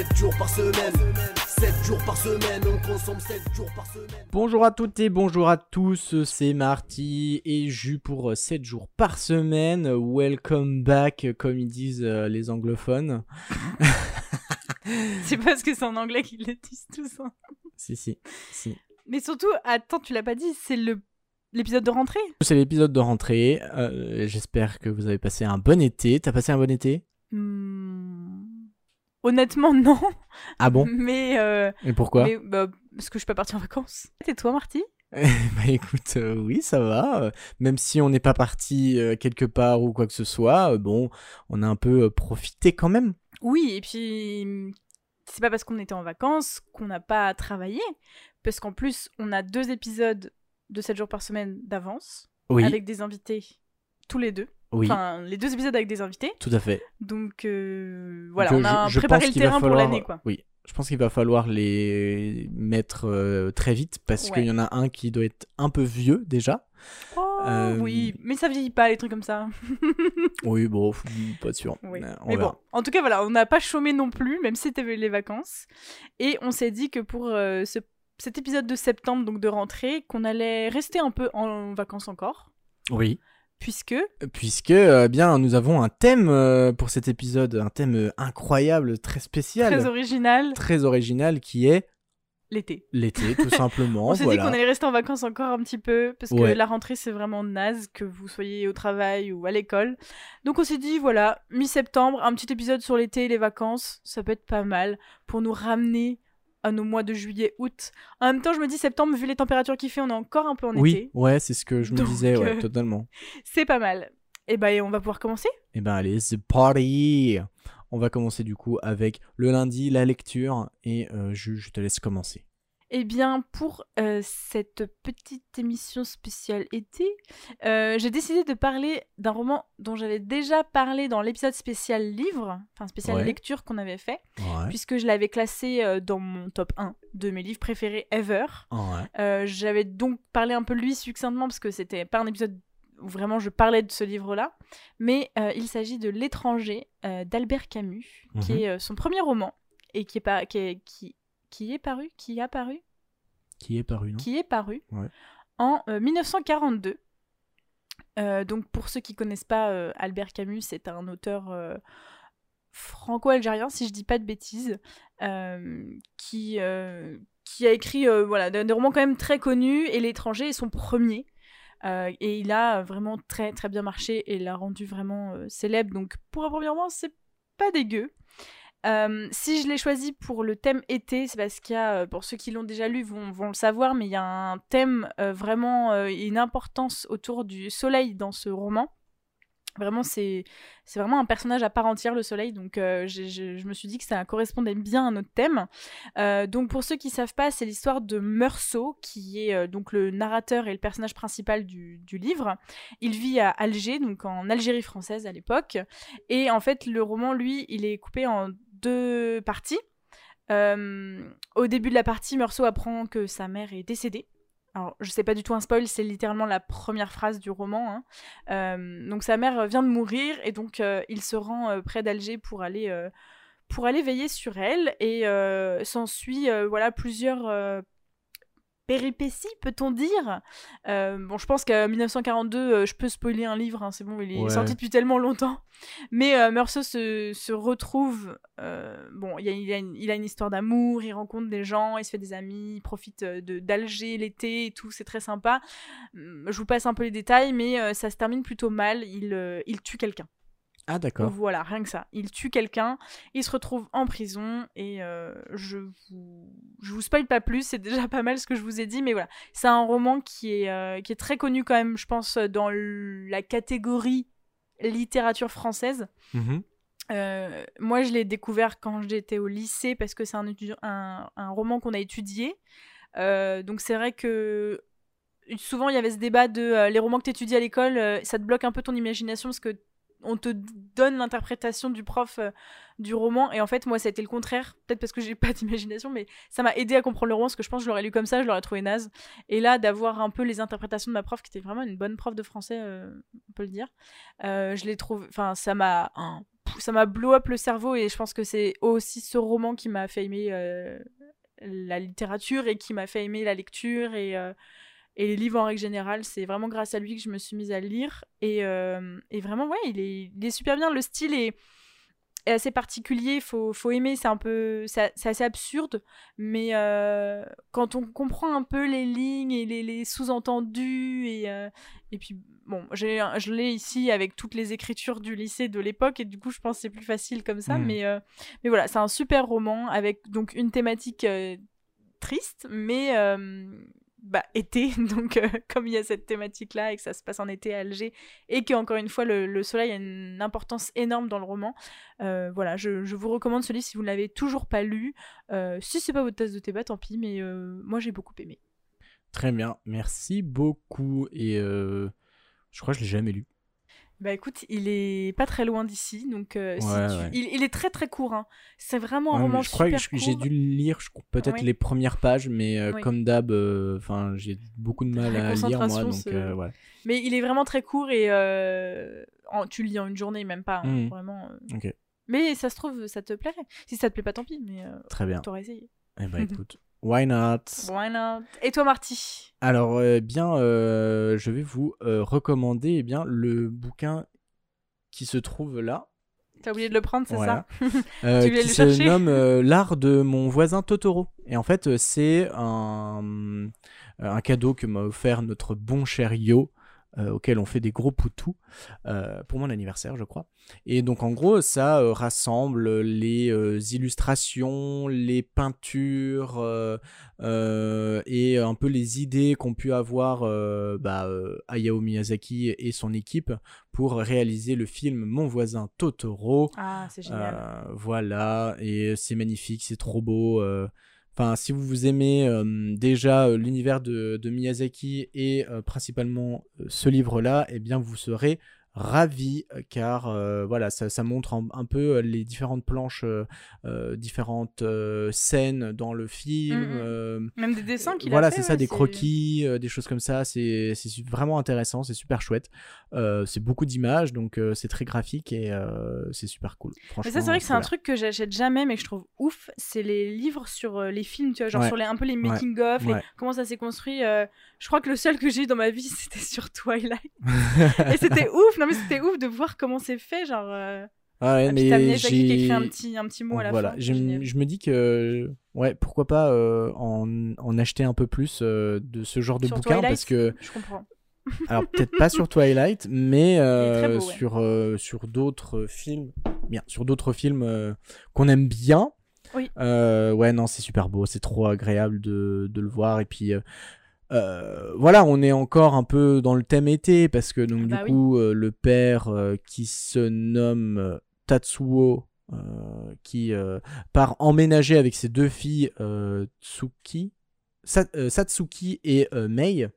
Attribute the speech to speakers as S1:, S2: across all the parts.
S1: semaine. 7 jours par semaine. 7 jours par semaine, on consomme 7 jours par semaine.
S2: Bonjour à toutes et bonjour à tous, c'est Marty et Jus pour 7 jours par semaine. Welcome back, comme ils disent euh, les anglophones.
S3: C'est parce que c'est en anglais qu'ils le disent tous. hein.
S2: si, si, si.
S3: Mais surtout, attends, tu l'as pas dit, c'est le l'épisode de rentrée?
S2: C'est l'épisode de rentrée. euh, J'espère que vous avez passé un bon été. T'as passé un bon été?
S3: Hmm. Honnêtement, non.
S2: Ah bon
S3: Mais, euh,
S2: Et pourquoi
S3: mais, bah, parce que je suis pas partie en vacances. Et toi, Marty?
S2: Bah écoute, euh, oui, ça va. euh, même si on n'est pas parti euh, quelque part ou quoi que ce soit, euh, bon, on a un peu profité quand même.
S3: Oui, et puis hmm, c'est pas parce qu'on était en vacances qu'on n'a pas travaillé, parce qu'en plus on a deux épisodes de 7 jours par semaine d'avance
S2: Oui,
S3: avec des invités tous les deux.
S2: Oui,
S3: Enfin, les deux épisodes avec des invités.
S2: tout à fait.
S3: Donc euh, voilà,
S2: Donc,
S3: on a
S2: je-
S3: préparé le terrain pour l'année quoi.
S2: Oui, je pense qu'il va falloir les mettre euh, très vite parce
S3: Ouais.
S2: qu'il y en a un qui doit être un peu vieux déjà.
S3: Oh
S2: Euh,
S3: oui, mais ça vieillit pas les trucs comme ça.
S2: Oui, bon, pas sûr.
S3: Oui.
S2: On
S3: Mais
S2: verra.
S3: bon, en tout cas, voilà, on n'a pas chômé non plus, même si c'était les vacances. Et on s'est dit que pour ce- cet épisode de septembre, donc de rentrée, qu'on allait rester un peu en vacances encore,
S2: Oui.
S3: Puisque
S2: Puisque, euh, bien, nous avons un thème euh, pour cet épisode, un thème euh, incroyable, très spécial,
S3: très original,
S2: très original, qui est
S3: l'été.
S2: l'été, tout simplement.
S3: On s'est
S2: voilà.
S3: dit qu'on allait rester en vacances encore un petit peu, parce que
S2: Ouais.
S3: la rentrée, c'est vraiment naze, que vous soyez au travail ou à l'école. Donc on s'est dit, voilà, mi-septembre, un petit épisode sur l'été et les vacances, ça peut être pas mal pour nous ramener à nos mois de juillet, août. En même temps, je me dis, septembre, vu les températures qu'il fait, on est encore un peu en
S2: Oui,
S3: été.
S2: ouais, c'est ce que je me
S3: Donc,
S2: disais, ouais,
S3: euh,
S2: totalement.
S3: C'est pas mal. Et ben, on va pouvoir commencer?
S2: Eh ben allez, c'est party On va commencer du coup avec le lundi, la lecture, et euh, je, je te laisse commencer.
S3: Eh bien, pour euh, cette petite émission spéciale été, euh, j'ai décidé de parler d'un roman dont j'avais déjà parlé dans l'épisode spécial livre, enfin spécial
S2: Ouais.
S3: lecture qu'on avait fait,
S2: Ouais.
S3: puisque je l'avais classé euh, dans mon top 1 de mes livres préférés ever.
S2: Ouais.
S3: J'avais donc parlé un peu de lui succinctement parce que c'était pas un épisode où vraiment je parlais de ce livre-là, mais il s'agit de L'étranger d'Albert Camus, qui
S2: Mhm.
S3: est son premier roman et qui est, pas, qui est, qui, qui est paru, qui a paru,
S2: Qui est paru, non?
S3: Qui est paru
S2: Ouais.
S3: en euh, 1942. Euh, donc pour ceux qui connaissent pas euh, Albert Camus, c'est un auteur euh, franco-algérien, si je dis pas de bêtises, euh, qui, euh, qui a écrit euh, voilà, des, romans quand même très connus, et L'étranger est son premier. Euh, et il a vraiment très très bien marché et l'a rendu vraiment euh, célèbre. Donc pour un premier roman, c'est pas dégueu. Euh, si je l'ai choisi pour le thème été, c'est parce qu'il y a, euh, pour ceux qui l'ont déjà lu vont, vont le savoir, mais il y a un thème euh, vraiment, une importance autour du soleil dans ce roman. Vraiment, c'est vraiment un personnage à part entière, le soleil, donc je me suis dit que ça correspondait bien à notre thème. Donc pour ceux qui savent pas, c'est l'histoire de Meursault, qui est donc le narrateur et le personnage principal du, du livre. Il vit à Alger, donc en Algérie française à l'époque, et en fait le roman, lui, il est coupé en deux parties. Euh, au début de la partie, Meursault apprend que sa mère est décédée. Alors, je sais pas du tout un spoil, c'est littéralement la première phrase du roman. hein. Euh, donc, sa mère vient de mourir et donc euh, il se rend près d'Alger pour aller pour aller veiller sur elle et s'ensuit voilà plusieurs péripéties, peut-on dire? Euh, bon, je pense qu'à 1942, euh, je peux spoiler un livre, hein, c'est bon, il est
S2: Ouais.
S3: sorti depuis tellement longtemps. Mais euh, Meursault se, se retrouve. euh, bon, il a, il, a une, il a une histoire d'amour, il rencontre des gens, il se fait des amis, il profite de d'Alger l'été et tout, c'est très sympa. Hum, Je vous passe un peu les détails, mais ça se termine plutôt mal. Il, il tue quelqu'un.
S2: Ah d'accord.
S3: Voilà, rien que ça. Il tue quelqu'un, il se retrouve en prison et euh, je vous je vous spoil pas plus, c'est déjà pas mal ce que je vous ai dit, mais voilà, c'est un roman qui est euh, qui est très connu quand même, je pense, dans la catégorie littérature française.
S2: Mhm.
S3: Euh, moi, je l'ai découvert quand j'étais au lycée parce que c'est un, un, un roman qu'on a étudié. Donc c'est vrai que souvent il y avait ce débat de euh, les romans que tu étudies à l'école, euh, ça te bloque un peu ton imagination parce que on te donne l'interprétation du prof euh, du roman. Et en fait moi ça a été le contraire. Peut-être parce que j'ai pas d'imagination mais ça m'a aidé à comprendre le roman parce que je pense que je l'aurais lu comme ça je l'aurais trouvé naze. Et là d'avoir un peu les interprétations de ma prof qui était vraiment une bonne prof de français euh, on peut le dire euh, je l'ai trouvé enfin ça m'a hein, ça m'a blow up le cerveau. Et je pense que c'est aussi ce roman qui m'a fait aimer la littérature et qui m'a fait aimer la lecture. Et, et les livres en règle générale. C'est vraiment grâce à lui que je me suis mise à le lire et, euh, et vraiment, ouais, il est, il est super bien. Le style est, est assez particulier, faut, faut aimer, c'est un peu, c'est assez absurde, mais euh, quand on comprend un peu les lignes et les, les sous-entendus et, euh, et puis bon, je l'ai ici avec toutes les écritures du lycée de l'époque et du coup je pense que c'est plus facile comme ça,
S2: Mm.
S3: mais mais voilà, c'est un super roman avec donc une thématique triste, mais euh, bah, été, donc euh, comme il y a cette thématique-là et que ça se passe en été à Alger, et que encore une fois le, le soleil a une importance énorme dans le roman, euh, voilà, je, vous recommande ce livre si vous ne l'avez toujours pas lu. Euh, si c'est pas votre tasse de thé, bah tant pis, mais euh, moi j'ai beaucoup aimé.
S2: Très bien, merci beaucoup. Et je crois que je l'ai jamais lu.
S3: Bah écoute, il est pas très loin d'ici, donc euh, si tu-
S2: ouais.
S3: Il, il est très très court. Hein. C'est vraiment un
S2: Ouais,
S3: roman
S2: je crois que
S3: super
S2: je- j'ai dû le lire, peut-être
S3: Oui.
S2: les premières pages, mais euh,
S3: Oui.
S2: comme d'hab, euh, enfin, j'ai beaucoup de mal à lire moi, donc.
S3: Mais il est vraiment très court et en- tu le lis en une journée, même pas. hein,
S2: Mhm.
S3: Vraiment. Mais ça se trouve, ça te plairait. Si ça te plaît pas, tant pis, mais
S2: Très bien.
S3: t'aurais essayé.
S2: Eh ben écoute, why not?
S3: Why not? Et toi, Marty?
S2: Alors, euh, bien, euh, je vais vous euh, recommander eh bien, le bouquin qui se trouve là.
S3: T'as oublié de le prendre, c'est
S2: Voilà.
S3: ça?
S2: Euh, qui
S3: le
S2: se
S3: chercher?
S2: nomme L'art de mon voisin Totoro. Et en fait, c'est un, un cadeau que m'a offert notre bon cher Yo, euh, auquel on fait des gros poutous, euh, pour mon anniversaire, je crois. Et donc, en gros, ça euh, rassemble les euh, illustrations, les peintures et un peu les idées qu'ont pu avoir bah, Hayao Miyazaki et son équipe pour réaliser le film Mon voisin Totoro.
S3: Ah, c'est génial.
S2: Voilà, et c'est magnifique, c'est trop beau. Enfin, si vous aimez déjà l'univers de, Miyazaki et principalement ce livre-là, eh bien, vous serez ravis euh, car euh, voilà, ça, ça montre un, un peu euh, les différentes planches, euh, différentes euh, scènes dans le film.
S3: Mhm.
S2: euh,
S3: Même des dessins qu'il
S2: voilà, c'est ça,
S3: ouais,
S2: des croquis, des choses comme ça. C'est vraiment intéressant, c'est super chouette. C'est beaucoup d'images, donc c'est très graphique et c'est super cool.
S3: Mais
S2: Franchement,
S3: ça, c'est vrai que c'est un truc que j'achète jamais, mais que je trouve ouf. C'est les livres sur les films, tu vois, genre
S2: Ouais.
S3: sur les, un peu les making-of, les-
S2: Ouais.
S3: comment ça s'est construit. je crois que le seul que j'ai eu dans ma vie, c'était sur Twilight. Et c'était ouf, non mais c'était ouf de voir comment c'est fait, genre. euh,
S2: Ah ouais,
S3: t'as
S2: mais
S3: qui écrit un
S2: j'ai.
S3: petit, un petit mot à la
S2: Voilà,
S3: fin.
S2: je, je me dis que ouais, pourquoi pas euh, en, en acheter un peu plus euh, de ce genre de
S3: Sur
S2: bouquin
S3: Twilight,
S2: parce que
S3: Je comprends.
S2: alors peut-être pas sur Twilight, mais euh,
S3: beau, ouais.
S2: sur euh, sur d'autres films, bien sur d'autres films euh, qu'on aime bien.
S3: Oui.
S2: Euh, ouais, non, c'est super beau, c'est trop agréable de, de le voir et puis. Euh, voilà, on est encore un peu dans le thème été parce que donc
S3: Bah
S2: du
S3: oui.
S2: coup euh, le père euh, qui se nomme euh, Tatsuo euh, qui euh, part emménager avec ses deux filles euh, Tsuki Sa- Satsuki et euh, Mei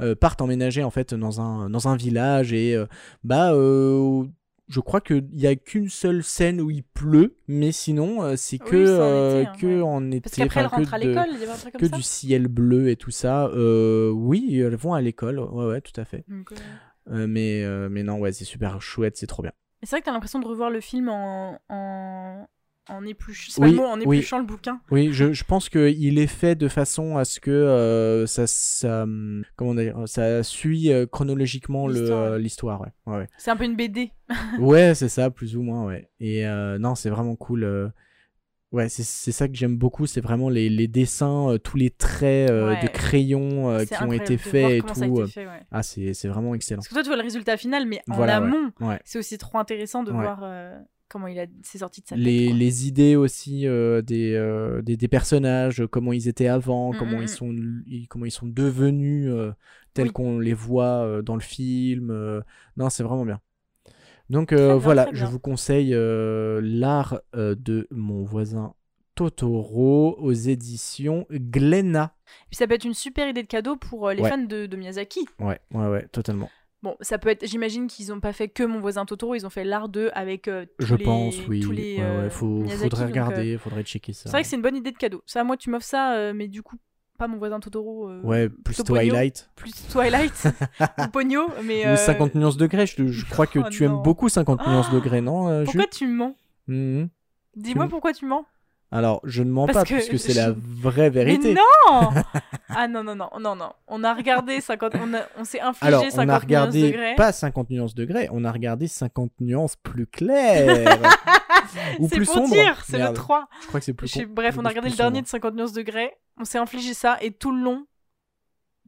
S2: euh, partent emménager en fait dans un dans un village et euh, bah euh, je crois qu'il y a qu'une seule scène où il pleut, mais sinon c'est que
S3: en été, hein,
S2: que
S3: ouais.
S2: en été,
S3: Parce qu'après, elle rentre à l'école, il y avait un truc
S2: que
S3: ça.
S2: du ciel bleu et tout ça. Euh, oui, elles vont à l'école, ouais, ouais, tout à fait.
S3: Euh,
S2: mais, euh, mais non, ouais, c'est super chouette, c'est trop bien.
S3: et C'est vrai que t'as l'impression de revoir le film en, en, en épluchant.
S2: Oui,
S3: pas le mot, en
S2: oui.
S3: épluchant le bouquin.
S2: Oui, je, je pense qu'il est fait de façon à ce que euh, ça, ça, hum, comment dire, ça suit euh, chronologiquement
S3: L'histoire,
S2: euh,
S3: ouais.
S2: l'histoire, ouais. Ouais, ouais.
S3: C'est un peu une BD.
S2: Ouais, c'est ça, plus ou moins, ouais. Et euh, non, c'est vraiment cool. Ouais, c'est ça que j'aime beaucoup, c'est vraiment les, les dessins, euh, tous les traits euh,
S3: Ouais.
S2: de crayon euh, qui ont été faits et tout.
S3: été fait, ouais.
S2: Ah, c'est vraiment excellent.
S3: Parce que toi, tu vois le résultat final, mais en
S2: Voilà,
S3: amont,
S2: Ouais.
S3: c'est aussi trop intéressant de voir comment il a c'est sorti de sa
S2: les,
S3: tête. quoi.
S2: les idées aussi euh, des, euh, des, des personnages, comment ils étaient avant,
S3: Mm,
S2: comment,
S3: mm,
S2: ils sont, ils- comment ils sont devenus euh, tels
S3: Oui.
S2: qu'on les voit dans le film. Non, c'est vraiment bien. Donc
S3: bien,
S2: voilà, je vous conseille l'art de mon voisin Totoro aux éditions Glénat.
S3: Puis ça peut être une super idée de cadeau pour les
S2: Ouais.
S3: fans de, de Miyazaki.
S2: Ouais, ouais, ouais, totalement.
S3: Bon, ça peut être. J'imagine qu'ils n'ont pas fait que mon voisin Totoro, ils ont fait l'art de avec euh, tous
S2: Je
S3: les,
S2: pense, oui.
S3: tous les
S2: Ouais, ouais,
S3: euh,
S2: faut,
S3: Miyazaki,
S2: faudrait
S3: donc, euh,
S2: regarder, faudrait checker ça.
S3: C'est vrai que c'est une bonne idée de cadeau. Ça, moi, tu m'offres ça, mais du coup, pas mon voisin Totoro. euh,
S2: Ouais, plus Twilight.
S3: Plus Twilight ou Pogno, mais.
S2: Ou
S3: euh,
S2: 50 nuances degrés. Je, je crois que
S3: Oh
S2: tu aimes beaucoup 50 nuances
S3: Oh
S2: degrés, non euh,
S3: Pourquoi
S2: Jules
S3: tu me mens
S2: Mhm.
S3: Dis-moi pourquoi tu mens.
S2: Alors, je ne mens
S3: Parce
S2: pas,
S3: que
S2: puisque c'est
S3: je-
S2: la vraie
S3: Mais
S2: vérité.
S3: non Ah non, non, non, non, non. On a regardé 50. On, a- on s'est infligé
S2: Alors,
S3: 50
S2: on a
S3: nuances
S2: regardé
S3: degrés.
S2: pas 50 nuances degrés, on a regardé 50 nuances plus claires. ou
S3: C'est
S2: plus
S3: pour dire, c'est le
S2: Merde,
S3: 3.
S2: Je crois que c'est plus
S3: Je sais- bref, on a regardé le dernier de 50 nuances degrés. On s'est infligé ça et tout le long,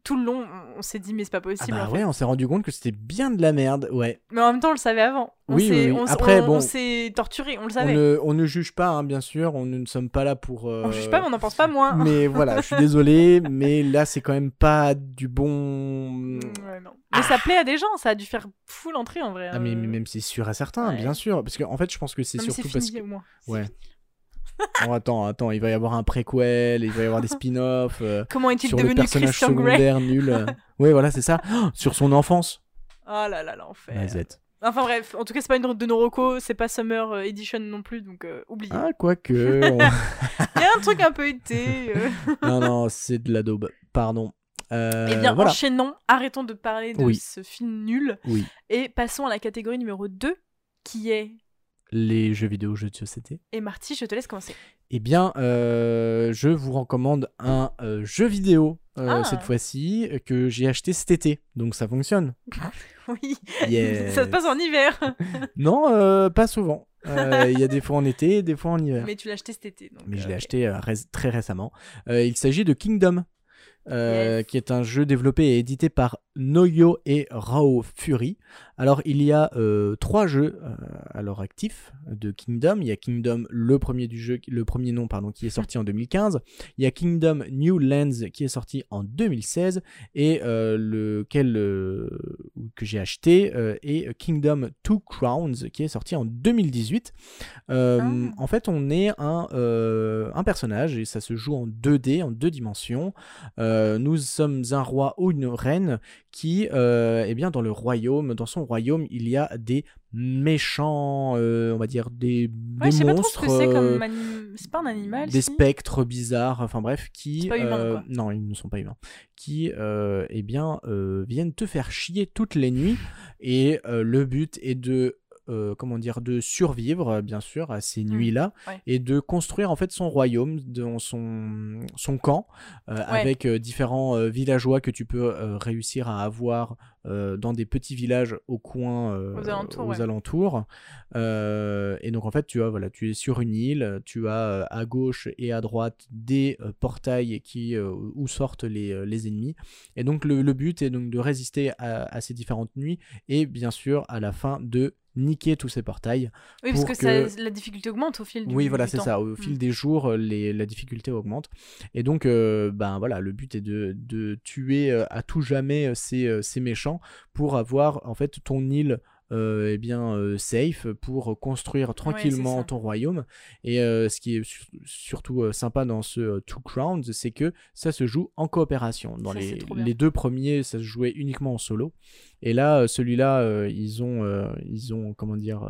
S3: tout le long, on s'est dit mais c'est pas
S2: Ah
S3: possible.
S2: bah
S3: en fait.
S2: ouais, on s'est rendu compte que c'était bien de la merde, ouais.
S3: Mais en même temps, on le savait avant. On
S2: Oui,
S3: s'est-
S2: oui, oui.
S3: on
S2: Après,
S3: on-
S2: bon,
S3: on s'est torturé, on le
S2: On
S3: savait.
S2: ne, on ne juge pas, hein, bien sûr, on ne sommes pas là pour... euh,
S3: On juge pas, mais on n'en pense pas moins.
S2: Mais voilà, je suis désolé, mais là c'est quand même pas du bon...
S3: Mm, ouais, non. Mais ça plaît à des gens, ça a dû faire full entrée en vrai.
S2: Ah mais,
S3: euh.
S2: mais même c'est sûr et certain,
S3: ouais.
S2: bien sûr, parce qu'en en fait je pense que c'est surtout parce que...
S3: au moins.
S2: Ouais. Oh, attends, attends, il va y avoir un préquel, il va y avoir des spin-offs euh,
S3: Comment est-il
S2: sur le
S3: devenu
S2: personnage
S3: Christian Grey
S2: secondaire nul. euh. Ouais, voilà, c'est ça. Oh, sur son enfance.
S3: Oh là là, l'enfer.
S2: Zette.
S3: Enfin bref, en tout cas, c'est pas une de nos recos, c'est pas Summer euh, Edition non plus, donc euh, oubliez.
S2: Ah, quoique. on-
S3: Il y a un truc un peu été.
S2: non, non, c'est de la daube. Pardon. Euh,
S3: Eh bien,
S2: voilà.
S3: enchaînons, arrêtons de parler de
S2: Oui.
S3: ce film nul
S2: Oui,
S3: et passons à la catégorie numéro 2 qui est.
S2: les jeux vidéo, jeux de société.
S3: Et Marty, je te laisse commencer.
S2: Eh bien, euh, je vous recommande un euh, jeu vidéo euh,
S3: Ah.
S2: cette fois-ci que j'ai acheté cet été, donc ça fonctionne.
S3: Oui,
S2: Yes.
S3: ça se passe en hiver,
S2: Non, pas souvent. Il y a des fois en été, des fois en hiver.
S3: mais tu l'as acheté cet été. donc,
S2: Mais je l'ai acheté ré- très récemment. Il s'agit de Kingdom,
S3: Yes.
S2: qui est un jeu développé et édité par Noyo et Rao Fury. Alors, il y a euh, trois jeux euh, à l'heure actif de Kingdom. Il y a Kingdom, le premier du jeu, le premier nom, pardon, qui est sorti en 2015. Il y a Kingdom New Lands, qui est sorti en 2016. Et euh, lequel euh, que j'ai acheté est Kingdom Two Crowns, qui est sorti en 2018. Euh,
S3: Ah.
S2: En fait, on est un, un personnage et ça se joue en 2D, en deux dimensions. Nous sommes un roi ou une reine qui, euh, eh bien, dans le royaume, dans son royaume, il y a des méchants, euh, on va dire des,
S3: Ouais,
S2: des
S3: sais pas trop ce
S2: monstres,
S3: que c'est
S2: euh,
S3: comme. anim- C'est pas un animal
S2: des
S3: si
S2: spectres bizarres, enfin bref, qui
S3: pas humain,
S2: euh,
S3: quoi.
S2: non, ils ne sont pas humains, qui eh bien viennent te faire chier toutes les nuits et le but est de euh, comment dire de survivre euh, bien sûr à ces
S3: Hmm,
S2: nuits-là
S3: ouais.
S2: et de construire en fait son royaume, dans son son camp euh, avec euh, différents villageois que tu peux réussir à avoir dans des petits villages au coin
S3: Aux alentours, ouais.
S2: alentours. Et donc en fait tu as voilà tu es sur une île tu as à gauche et à droite des portails qui où sortent les, les ennemis et donc le, le but est donc de résister à, à ces différentes nuits et bien sûr à la fin de niquer tous ces portails
S3: Oui, parce que,
S2: que-
S3: ça- la difficulté augmente au fil du
S2: oui, voilà, c'est ça. Au
S3: Mm.
S2: fil des jours, euh, les, la difficulté augmente. Et donc, euh, ben voilà, le but est de, de tuer euh, à tout jamais ces, ces méchants pour avoir en fait ton île. Euh, eh bien euh, safe pour construire tranquillement ton royaume. Et euh, ce qui est su- surtout euh, sympa dans ce Two Crowns c'est que ça se joue en coopération. Dans
S3: Ça,
S2: les, les deux premiers ça se jouait uniquement en solo. Et là celui-là ils ont ils ont comment dire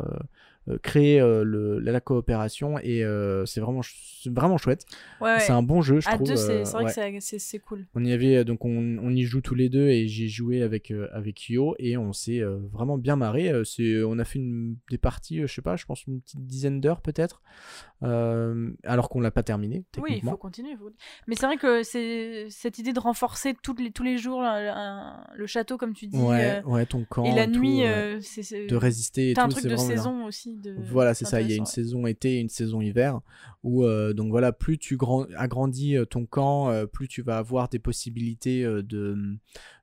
S2: euh, créé euh, le, la, la coopération et euh, c'est vraiment vraiment chouette
S3: Ouais,
S2: c'est un bon jeu je
S3: À
S2: trouve
S3: c'est vrai que c'est- cool.
S2: on y avait donc on, on y joue tous les deux et j'ai joué avec avec Yo et on s'est vraiment bien marré c'est on a fait une, des parties je sais pas je pense une petite dizaine d'heures peut-être alors qu'on l'a pas terminé
S3: Oui, il faut continuer. faut- Mais c'est vrai que c'est cette idée de renforcer toutes les, tous les jours un- un- le château, comme tu dis,
S2: ouais ouais ton camp
S3: et la
S2: tout,
S3: nuit,
S2: ouais.
S3: c'est-
S2: de résister et
S3: T'as un
S2: tout
S3: truc de
S2: bien.
S3: saison aussi. De...
S2: Voilà, c'est ça. Il y a une
S3: ouais.
S2: saison été et une saison hiver. Où, euh, donc voilà, plus tu grand- agrandis euh, ton camp, euh, plus tu vas avoir des possibilités de,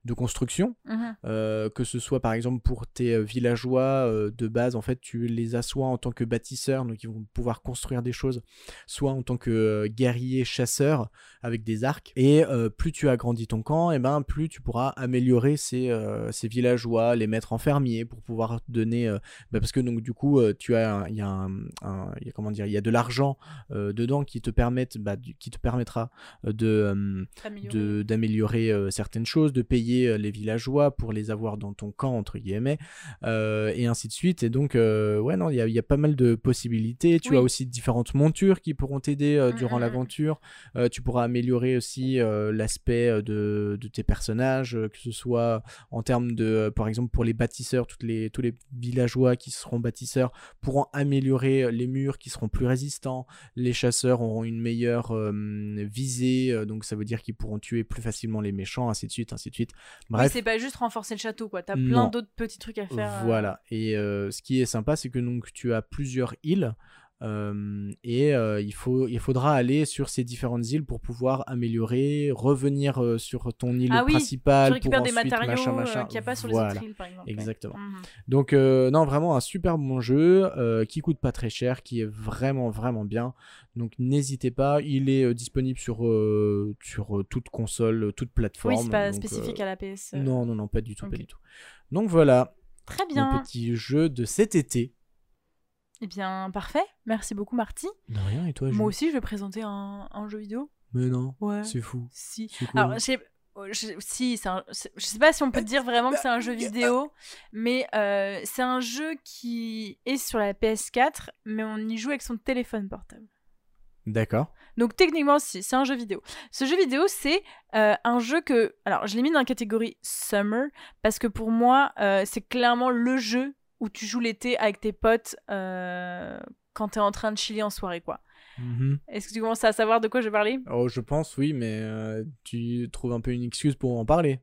S2: de construction.
S3: Mhm.
S2: Euh, que ce soit par exemple pour tes euh, villageois euh, de base, en fait, tu les as soit en tant que bâtisseurs, donc ils vont pouvoir construire des choses, soit en tant que euh, guerriers chasseurs avec des arcs. Et plus tu agrandis ton camp, et ben plus tu pourras améliorer ces, ces villageois les mettre en fermier pour pouvoir donner. bah, parce que donc du coup, tu as, il y a un, un- y a, comment dire, il y a de l'argent dedans qui te permettent, bah, qui te permettra de d'améliorer certaines choses, de payer les villageois pour les avoir dans ton camp, entre guillemets, euh, et ainsi de suite. Et donc, euh, ouais, non, il y a, il y a pas mal de possibilités. Tu
S3: Oui.
S2: as aussi différentes montures qui pourront t'aider euh,
S3: Mm,
S2: durant
S3: mm, mm.
S2: l'aventure. Tu pourras améliorer aussi l'aspect de, de tes personnages, que ce soit en termes de, par exemple, pour les bâtisseurs, toutes les, tous les villageois qui seront bâtisseurs pourront améliorer les murs qui seront plus résistants. Les chasseurs auront une meilleure visée, donc ça veut dire qu'ils pourront tuer plus facilement les méchants, ainsi de suite, ainsi de suite. Bref,
S3: c'est pas juste renforcer le château, quoi. T'as plein d'autres petits trucs à faire. euh,
S2: voilà. Et euh, ce qui est sympa, c'est que donc tu as plusieurs îles. Euh, et euh, il, faut, il faudra aller sur ces différentes îles pour pouvoir améliorer, revenir euh, sur ton île
S3: Ah oui,
S2: principale. Pour
S3: des
S2: ensuite,
S3: matériaux
S2: machin, machin.
S3: qu'il n'y a pas sur
S2: Voilà.
S3: les autres îles, par exemple.
S2: Exactement.
S3: Mhm.
S2: Donc non, vraiment un super bon jeu qui coûte pas très cher, qui est vraiment vraiment bien. Donc n'hésitez pas, il est disponible sur sur toute console, toute plateforme.
S3: Oui, c'est pas
S2: donc,
S3: spécifique à la PS.
S2: Non non non, pas du tout, pas du tout. Donc voilà,
S3: Très bien.
S2: petit jeu de cet été.
S3: Eh bien, parfait. Merci beaucoup, Marty.
S2: De rien et toi
S3: Moi aussi, je vais présenter un, un jeu vidéo.
S2: Mais non,
S3: Ouais.
S2: c'est fou.
S3: Si.
S2: Cool.
S3: Alors, je sais- si, un- je sais pas si on peut dire vraiment que c'est un jeu vidéo, mais euh, c'est un jeu qui est sur la PS4, mais on y joue avec son téléphone portable.
S2: D'accord.
S3: Donc techniquement, si, c'est un jeu vidéo. Ce jeu vidéo, c'est euh, un jeu que... Alors, je l'ai mis dans la catégorie Summer, parce que pour moi, euh, c'est clairement le jeu où tu joues l'été avec tes potes euh, quand t'es en train de chiller en soirée, quoi.
S2: Mhm.
S3: Est-ce que tu commences à savoir de quoi je vais parler?
S2: Oh, je pense oui, mais euh, tu trouves un peu une excuse pour en parler.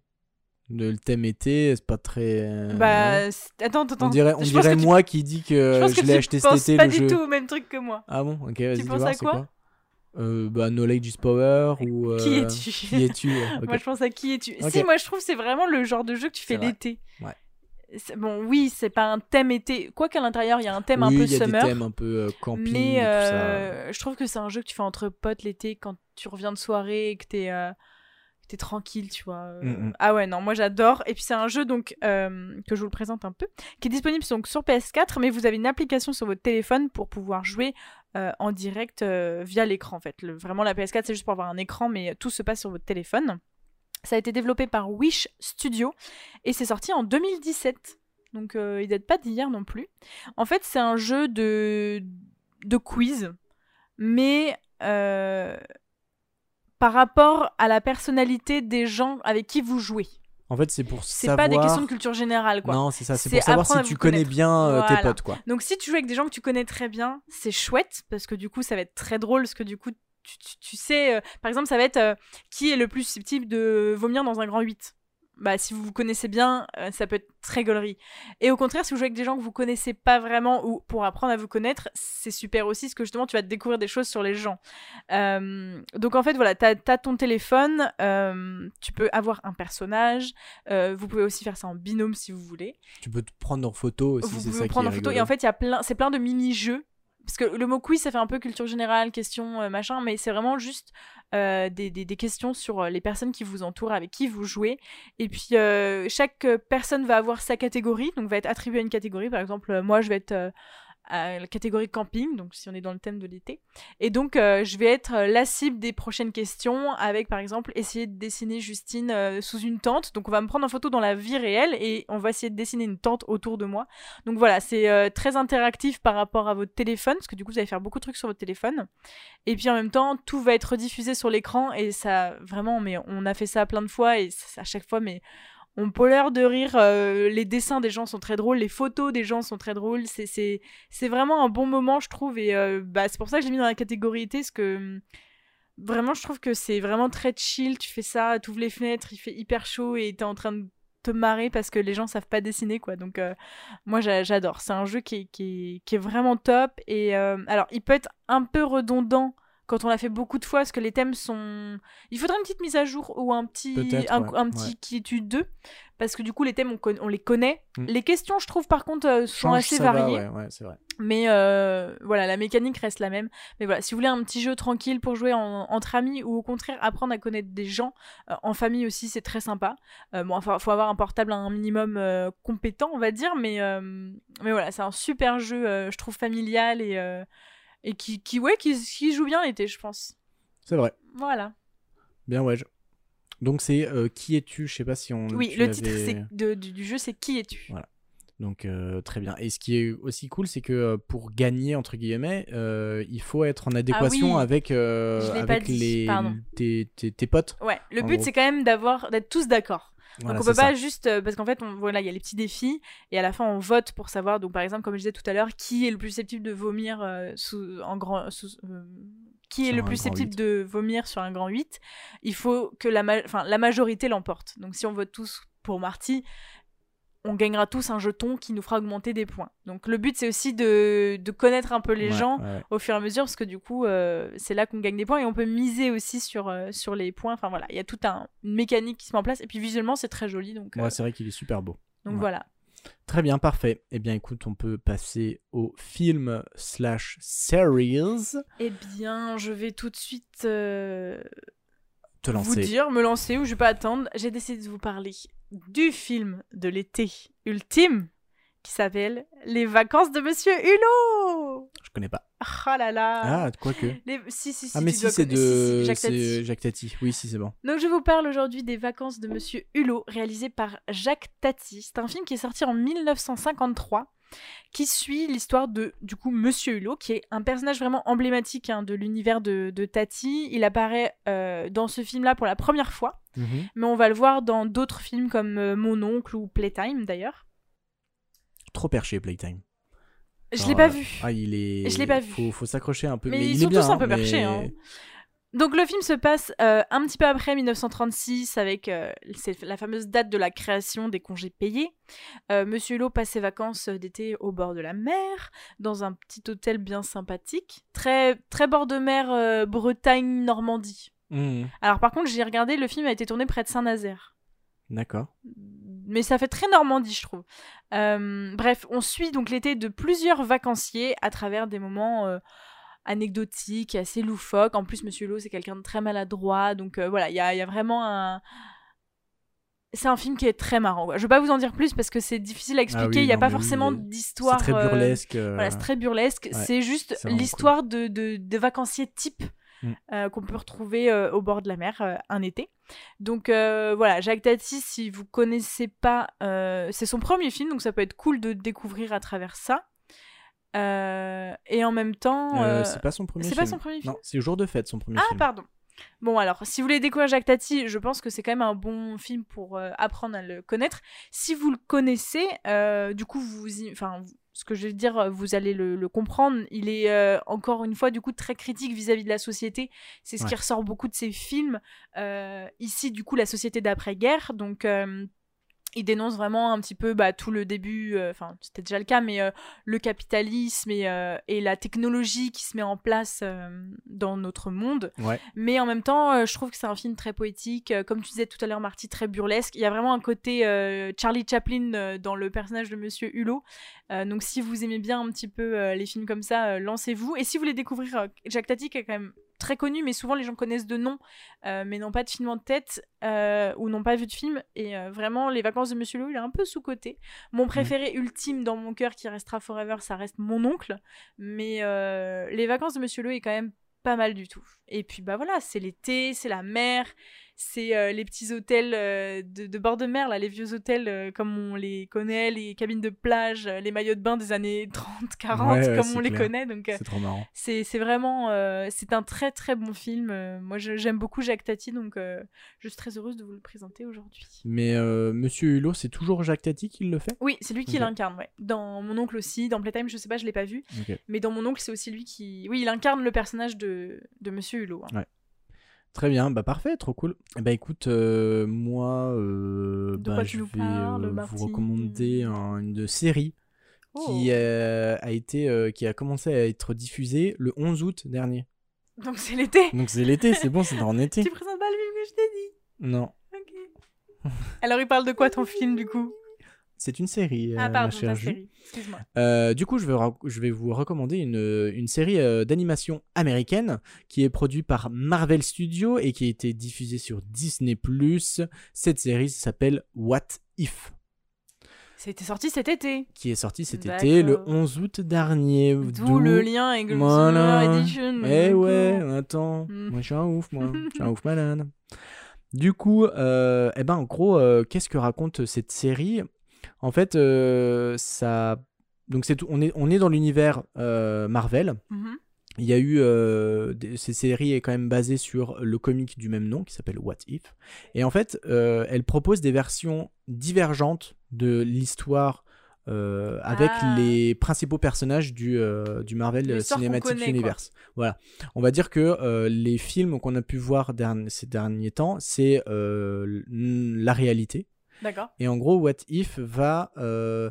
S2: De, le thème été, c'est pas très. euh.
S3: Bah, attends, attends.
S2: on dirait, on
S3: Je
S2: dirait
S3: tu-
S2: moi qui dit que
S3: Je
S2: je l'ai
S3: tu
S2: acheté cet été
S3: pas
S2: le
S3: du
S2: jeu.
S3: tout au même truc que moi.
S2: Ah bon, ok, vas-y, dis
S3: penses à
S2: c'est
S3: quoi?
S2: euh, Bah, Knowledge is Power ou.
S3: Qui
S2: euh,
S3: es-tu?
S2: Qui es-tu?
S3: Moi, je pense à qui es-tu? Si, moi, je trouve que c'est vraiment le genre de jeu que tu fais l'été.
S2: Ouais.
S3: C'est- Bon, oui, c'est pas un thème été. Quoi qu'à l'intérieur, il y a un thème un peu
S2: il y a
S3: summer.
S2: des thèmes un peu euh, camping
S3: mais
S2: et tout ça.
S3: euh, je trouve que c'est un jeu que tu fais entre potes l'été quand tu reviens de soirée et que t'es euh, tranquille, tu vois.
S2: Mm, mm.
S3: Ah ouais, non, moi j'adore. Et puis c'est un jeu donc euh, que je vous le présente un peu, qui est disponible donc sur PS4, mais vous avez une application sur votre téléphone pour pouvoir jouer euh, en direct euh, via l'écran en fait. Le- vraiment la PS4 c'est juste pour avoir un écran, mais tout se passe sur votre téléphone. Ça a été développé par Wish Studio et c'est sorti en 2017. Donc euh, il date pas d'hier non plus. En fait, c'est un jeu de, de quiz, mais euh, par rapport à la personnalité des gens avec qui vous jouez.
S2: En fait, c'est pour
S3: C'est
S2: savoir.
S3: pas des questions de culture générale, quoi.
S2: Non, c'est ça, c'est
S3: C'est
S2: pour savoir si tu connais
S3: connaître.
S2: bien euh, tes potes, quoi.
S3: Donc si tu joues avec des gens que tu connais très bien, c'est chouette, parce que du coup, ça va être très drôle, parce que du coup, tu, tu- tu sais, euh, par exemple, ça va être euh, qui est le plus susceptible de vomir dans un grand 8 bah, si vous vous connaissez bien, euh, ça peut être très gaulerie. Et au contraire, si vous jouez avec des gens que vous connaissez pas vraiment ou pour apprendre à vous connaître, c'est super aussi, parce que justement, tu vas découvrir des choses sur les gens. Euh, donc en fait, voilà, t'as as ton téléphone, euh, tu peux avoir un personnage, vous pouvez aussi faire ça en binôme si vous voulez
S2: Tu peux te prendre en photo aussi, c'est ça
S3: prendre
S2: qui
S3: en
S2: est
S3: photo. Et en fait, il y a plein, c'est plein de mini-jeux. Parce que le mot quiz, ça fait un peu culture générale, question, euh, machin, mais c'est vraiment juste euh, des, questions sur euh, les personnes qui vous entourent, avec qui vous jouez. Et puis, chaque personne va avoir sa catégorie, donc va être attribuée à une catégorie. Par exemple, moi, je vais être la catégorie camping, donc si on est dans le thème de l'été. Et donc, euh, je vais être la cible des prochaines questions, avec par exemple essayer de dessiner Justine euh, sous une tente. Donc, on va me prendre en photo dans la vie réelle et on va essayer de dessiner une tente autour de moi. Donc voilà, c'est euh, très interactif par rapport à votre téléphone, parce que du coup, vous allez faire beaucoup de trucs sur votre téléphone. Et puis en même temps, tout va être diffusé sur l'écran et ça, vraiment, mais on a fait ça plein de fois et à chaque fois, mais on l'air de rire. euh, les dessins des gens sont très drôles, les photos des gens sont très drôles. C'est, c'est, vraiment un bon moment, je trouve. Et euh, bah, c'est pour ça que j'ai mis dans la catégorie été, parce que hum, vraiment, je trouve que c'est vraiment très chill. Tu fais ça, tu ouvres les fenêtres, il fait hyper chaud et t'es en train de te marrer parce que les gens savent pas dessiner, quoi. Donc, euh, moi, j'a- j'adore. C'est un jeu qui est, qui est, qui est vraiment top. Et alors, il peut être un peu redondant quand on l'a fait beaucoup de fois, parce que les thèmes sont. Il faudrait une petite mise à jour ou un petit, un,
S2: ouais,
S3: un petit
S2: ouais.
S3: qui étude 2, parce que du coup, les thèmes, on, conna- on les connaît.
S2: Mm.
S3: Les questions, je trouve, par contre, euh, sont
S2: Change,
S3: assez
S2: va,
S3: variées.
S2: ouais, c'est vrai.
S3: Mais euh, voilà, la mécanique reste la même. Mais voilà, si vous voulez un petit jeu tranquille pour jouer en- entre amis ou au contraire apprendre à connaître des gens, euh, en famille aussi, c'est très sympa. Bon, enfin, faut avoir un portable un minimum compétent, on va dire, mais, mais voilà, c'est un super jeu, je trouve familial et, et qui, qui, ouais, qui, qui joue bien l'été, je pense.
S2: C'est vrai.
S3: Voilà.
S2: Bien, ouais. je- Donc, c'est euh, Qui es-tu? Je sais pas si on.
S3: Oui, le titre c'est de- du, du jeu, c'est Qui es-tu?
S2: Voilà. Donc, euh, très bien. Et ce qui est aussi cool, c'est que euh, pour gagner, entre guillemets, il faut être en adéquation
S3: Ah oui.
S2: avec, avec les, tes, tes, tes potes.
S3: Ouais, le but c'est quand même d'avoir d'être tous d'accord.
S2: Voilà,
S3: donc on peut pas
S2: ça.
S3: juste euh, parce qu'en fait on voilà il y a les petits défis et à la fin on vote pour savoir donc par exemple comme je disais tout à l'heure qui est le plus susceptible de vomir euh, sous en grand sous- euh, qui est
S2: Sur
S3: le
S2: un
S3: plus
S2: grand
S3: susceptible
S2: 8.
S3: de vomir sur un grand 8 il faut que la ma- la majorité l'emporte donc si on vote tous pour Marty on gagnera tous un jeton qui nous fera augmenter des points donc le but c'est aussi de, de connaître un peu les
S2: Ouais,
S3: gens
S2: ouais,
S3: au fur et à mesure parce que du coup euh, c'est là qu'on gagne des points et on peut miser aussi sur, euh, sur les points enfin voilà il y a toute un, une mécanique qui se met en place et puis visuellement c'est très joli donc, euh,
S2: Ouais, c'est vrai qu'il est super beau.
S3: donc
S2: ouais.
S3: voilà
S2: Très bien, parfait. Eh bien, écoute, on peut passer au film slash series.
S3: eh bien je vais tout de suite euh,
S2: Te
S3: vous
S2: lancer.
S3: dire me lancer ou je vais pas attendre j'ai décidé de vous parler du film de l'été ultime qui s'appelle Les vacances de Monsieur Hulot
S2: Je connais pas.
S3: oh là là
S2: Ah, quoique.
S3: Les- si si si
S2: ah, mais si, c'est de.
S3: Si, si, Jacques Tati.
S2: Jacques Tati. Oui, si, c'est bon.
S3: Donc je vous parle aujourd'hui des vacances de Monsieur Hulot, réalisé par Jacques Tati. C'est un film qui est sorti en 1953, qui suit l'histoire de du coup Monsieur Hulot, qui est un personnage vraiment emblématique hein, de l'univers de, de Tati. Il apparaît euh, dans ce film-là pour la première fois,
S2: Mhm.
S3: mais on va le voir dans d'autres films comme euh, Mon oncle ou Playtime d'ailleurs.
S2: Trop perché, Playtime.
S3: Je l'ai pas vu.
S2: Ah, il est.
S3: Je l'ai pas vu.
S2: Faut, faut s'accrocher un peu.
S3: Mais
S2: Mais,
S3: ils
S2: il
S3: sont
S2: est bien.
S3: tous un peu
S2: mais-
S3: perchés, hein. Donc le film se passe euh, un petit peu après 1936 avec euh, la fameuse date de la création des congés payés. Euh, Monsieur Hulot passe ses vacances d'été au bord de la mer dans un petit hôtel bien sympathique, très très bord de mer euh, Bretagne Normandie.
S2: Mhm.
S3: Alors par contre j'ai regardé le film a été tourné près de Saint-Nazaire.
S2: D'accord.
S3: Mais ça fait très Normandie, je trouve. Bref, on suit donc l'été de plusieurs vacanciers à travers des moments anecdotiques, et assez loufoques. En plus, Monsieur Hulot, c'est quelqu'un de très maladroit. Donc euh, voilà, il y a, il y a vraiment un. C'est un film qui est très marrant. quoi. Je vais pas vous en dire plus parce que c'est difficile à expliquer.
S2: Ah oui,
S3: il n'y a pas
S2: oui,
S3: forcément d'histoire.
S2: C'est très
S3: euh,
S2: burlesque. euh,
S3: voilà, c'est très burlesque.
S2: ouais,
S3: c'est juste l'histoire de, de, de vacanciers type
S2: Mm.
S3: euh, qu'on peut retrouver euh, au bord de la mer euh, un été. Donc voilà, Jacques Tati, si vous connaissez pas, c'est son premier film, donc ça peut être cool de découvrir à travers ça. Euh, et en même temps,
S2: euh,
S3: euh,
S2: c'est pas son premier
S3: c'est
S2: film.
S3: pas son premier film.
S2: Non, c'est Jour de fête, son premier
S3: Ah,
S2: film.
S3: pardon. Bon, alors, si vous voulez découvrir Jacques Tati, je pense que c'est quand même un bon film pour euh, apprendre à le connaître. Si vous le connaissez, du coup, vous, y- enfin, ce que je vais dire, vous allez le, le comprendre. Il est euh, encore une fois, du coup, très critique vis-à-vis de la société. C'est ce qui ressort beaucoup de ses films. Euh, ici, du coup, la société d'après-guerre. Donc. euh, il dénonce vraiment un petit peu bah, tout le début, euh, enfin c'était déjà le cas, mais euh, le capitalisme et, euh, et la technologie qui se met en place dans notre monde.
S2: Ouais.
S3: Mais en même temps, je trouve que c'est un film très poétique, comme tu disais tout à l'heure, Marty, très burlesque. Il y a vraiment un côté Charlie Chaplin dans le personnage de Monsieur Hulot. Donc si vous aimez bien un petit peu les films comme ça, lancez-vous. Et si vous voulez découvrir Jacques Tati, qui est quand même très connu, mais souvent les gens connaissent de nom, euh, mais n'ont pas de film en tête euh, ou n'ont pas vu de film. Et euh, vraiment, Les Vacances de Monsieur Hulot, il est un peu sous-côté. Mon préféré ultime dans mon cœur qui restera forever, ça reste mon oncle. Mais Les Vacances de Monsieur Hulot est quand même pas mal du tout. Et puis bah voilà, c'est l'été, c'est la mer, c'est euh, les petits hôtels euh, de, de bord de mer, là, les vieux hôtels euh, comme on les connaît, les cabines de plage, les maillots de bain des années 30, 40,
S2: Ouais, ouais,
S3: comme on les connaît. Donc
S2: C'est trop marrant.
S3: c'est vraiment, c'est un très très bon film. Moi j'aime beaucoup Jacques Tati, donc je suis très heureuse de vous le présenter aujourd'hui.
S2: Mais Monsieur Hulot, c'est toujours Jacques Tati qui le fait?
S3: Oui, c'est lui qui l'incarne, ouais. Dans mon oncle aussi, dans Playtime, je sais pas, je l'ai pas vu, mais dans mon oncle, c'est aussi lui qui, oui, il incarne le personnage de, de Monsieur Hulot. hein.
S2: Très bien, bah parfait, trop cool. Eh bah écoute, euh, moi, euh, bah, je vais
S3: parles,
S2: euh,
S3: Marty?
S2: vous recommander un- une série
S3: Oh.
S2: qui euh, a été, qui a commencé à être diffusée le 11 août dernier.
S3: Donc c'est l'été.
S2: Donc c'est l'été, c'est bon, c'est en été.
S3: Tu présentes pas le film que je t'ai dit?
S2: Non.
S3: Ok. Alors il parle de quoi ton film du coup?
S2: C'est une série, euh,
S3: Ah
S2: ma
S3: pardon,
S2: chère
S3: ta
S2: Ju.
S3: série. Excuse-moi.
S2: Euh, du coup, je vais, ra- je vais vous recommander une, une série euh, d'animation américaine qui est produite par Marvel Studios et qui a été diffusée sur Disney+. Cette série s'appelle What If,
S3: C'était sorti cet été.
S2: qui est sortie cet été le
S3: D'accord.
S2: 11 août dernier.
S3: D'où le lien avec le
S2: Voilà.
S3: Edition.
S2: Eh ouais, attends,
S3: Mm.
S2: moi je suis un ouf, moi, je suis un ouf malade. Du coup, euh, eh ben en gros, euh, qu'est-ce que raconte cette série? En fait, euh, ça, donc c'est tout- on est on est dans l'univers euh, Marvel.
S3: Mhm.
S2: Il y a eu euh, des- cette série est quand même basée sur le comic du même nom qui s'appelle What If. Et en fait, euh, elle propose des versions divergentes de l'histoire. euh, avec
S3: Ah.
S2: les principaux personnages du, euh, du Marvel Cinematic
S3: connaît, quoi.
S2: Universe. Voilà. On va dire que euh, les films qu'on a pu voir derni- ces derniers temps, c'est la réalité.
S3: D'accord.
S2: Et en gros, What If va, euh,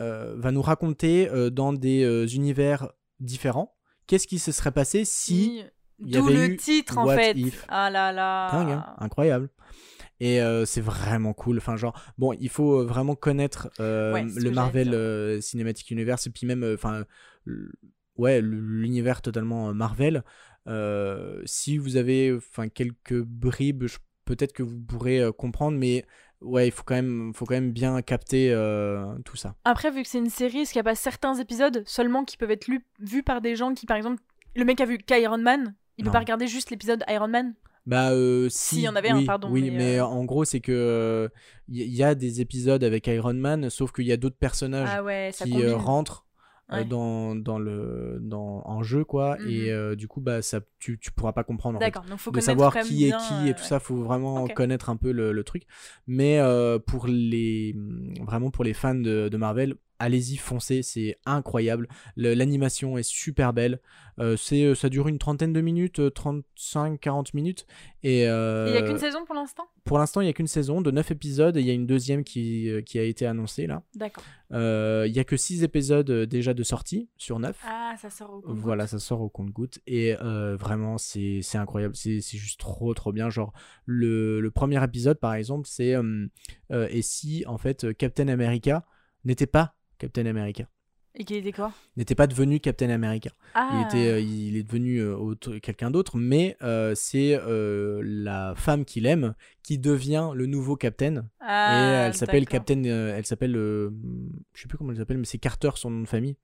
S2: euh, va nous raconter euh, dans des univers différents qu'est-ce qui se serait passé si. il y
S3: D'où
S2: avait
S3: le
S2: eu
S3: titre en fait.
S2: If.
S3: Ah là là.
S2: Dingue, hein incroyable. Et c'est vraiment cool. Enfin, genre, bon, il faut vraiment connaître
S3: Ouais,
S2: le Marvel Cinematic Universe et puis même, enfin, ouais, l'univers totalement Marvel. Si vous avez, enfin, quelques bribes, je- peut-être que vous pourrez euh, comprendre, mais ouais, il faut quand même, faut quand même bien capter euh, tout ça.
S3: Après, vu que c'est une série, est-ce qu'il n'y a pas certains épisodes seulement qui peuvent être lus, vus par des gens qui, par exemple, le mec a vu qu'Iron Man, il peut
S2: Non.
S3: pas regarder juste l'épisode Iron Man?
S2: Bah, euh, si,
S3: S'il y en avait un, pardon,
S2: Oui,
S3: mais,
S2: mais,
S3: euh,
S2: en gros, c'est que il y, a des épisodes avec Iron Man, sauf qu'il y a d'autres personnages
S3: Ah ouais,
S2: qui euh, rentrent euh,
S3: Ouais.
S2: dans, dans le dans en jeu quoi
S3: Mhm.
S2: et euh, du coup bah ça tu, tu pourras pas comprendre.
S3: D'accord, donc faut
S2: de savoir qui est qui
S3: euh,
S2: et tout
S3: ouais.
S2: ça faut vraiment connaître un peu le, le truc mais euh, pour les vraiment pour les fans de, de Marvel allez-y foncez c'est incroyable Le- l'animation est super belle Euh, c'est euh, ça dure une trentaine de minutes 35 40 minutes et euh,
S3: il y a qu'une saison pour l'instant?
S2: pour l'instant il y a qu'une saison de 9 épisodes et il y a une deuxième qui, euh, qui a été annoncée là
S3: D'accord.
S2: euh, Il y a que 6 épisodes euh, déjà de sortie sur 9.
S3: Ah, ça sort au compte-gouttes.
S2: Voilà, ça sort au compte-goutte. Et euh, vraiment, c'est c'est incroyable. C'est c'est juste trop, trop bien. Genre, le, le premier épisode, par exemple, c'est euh, euh, Et si, en fait, euh, Captain America n'était pas Captain America.
S3: Et qui était quoi?
S2: N'était pas devenu Captain America.
S3: Ah,
S2: Il, était, euh, il est devenu euh, quelqu'un d'autre, mais euh, c'est la femme qu'il aime qui devient le nouveau Captain.
S3: Ah,
S2: et elle s'appelle. Captain. euh, elle s'appelle. euh, je sais plus comment elle s'appelle, mais c'est Carter son nom de famille.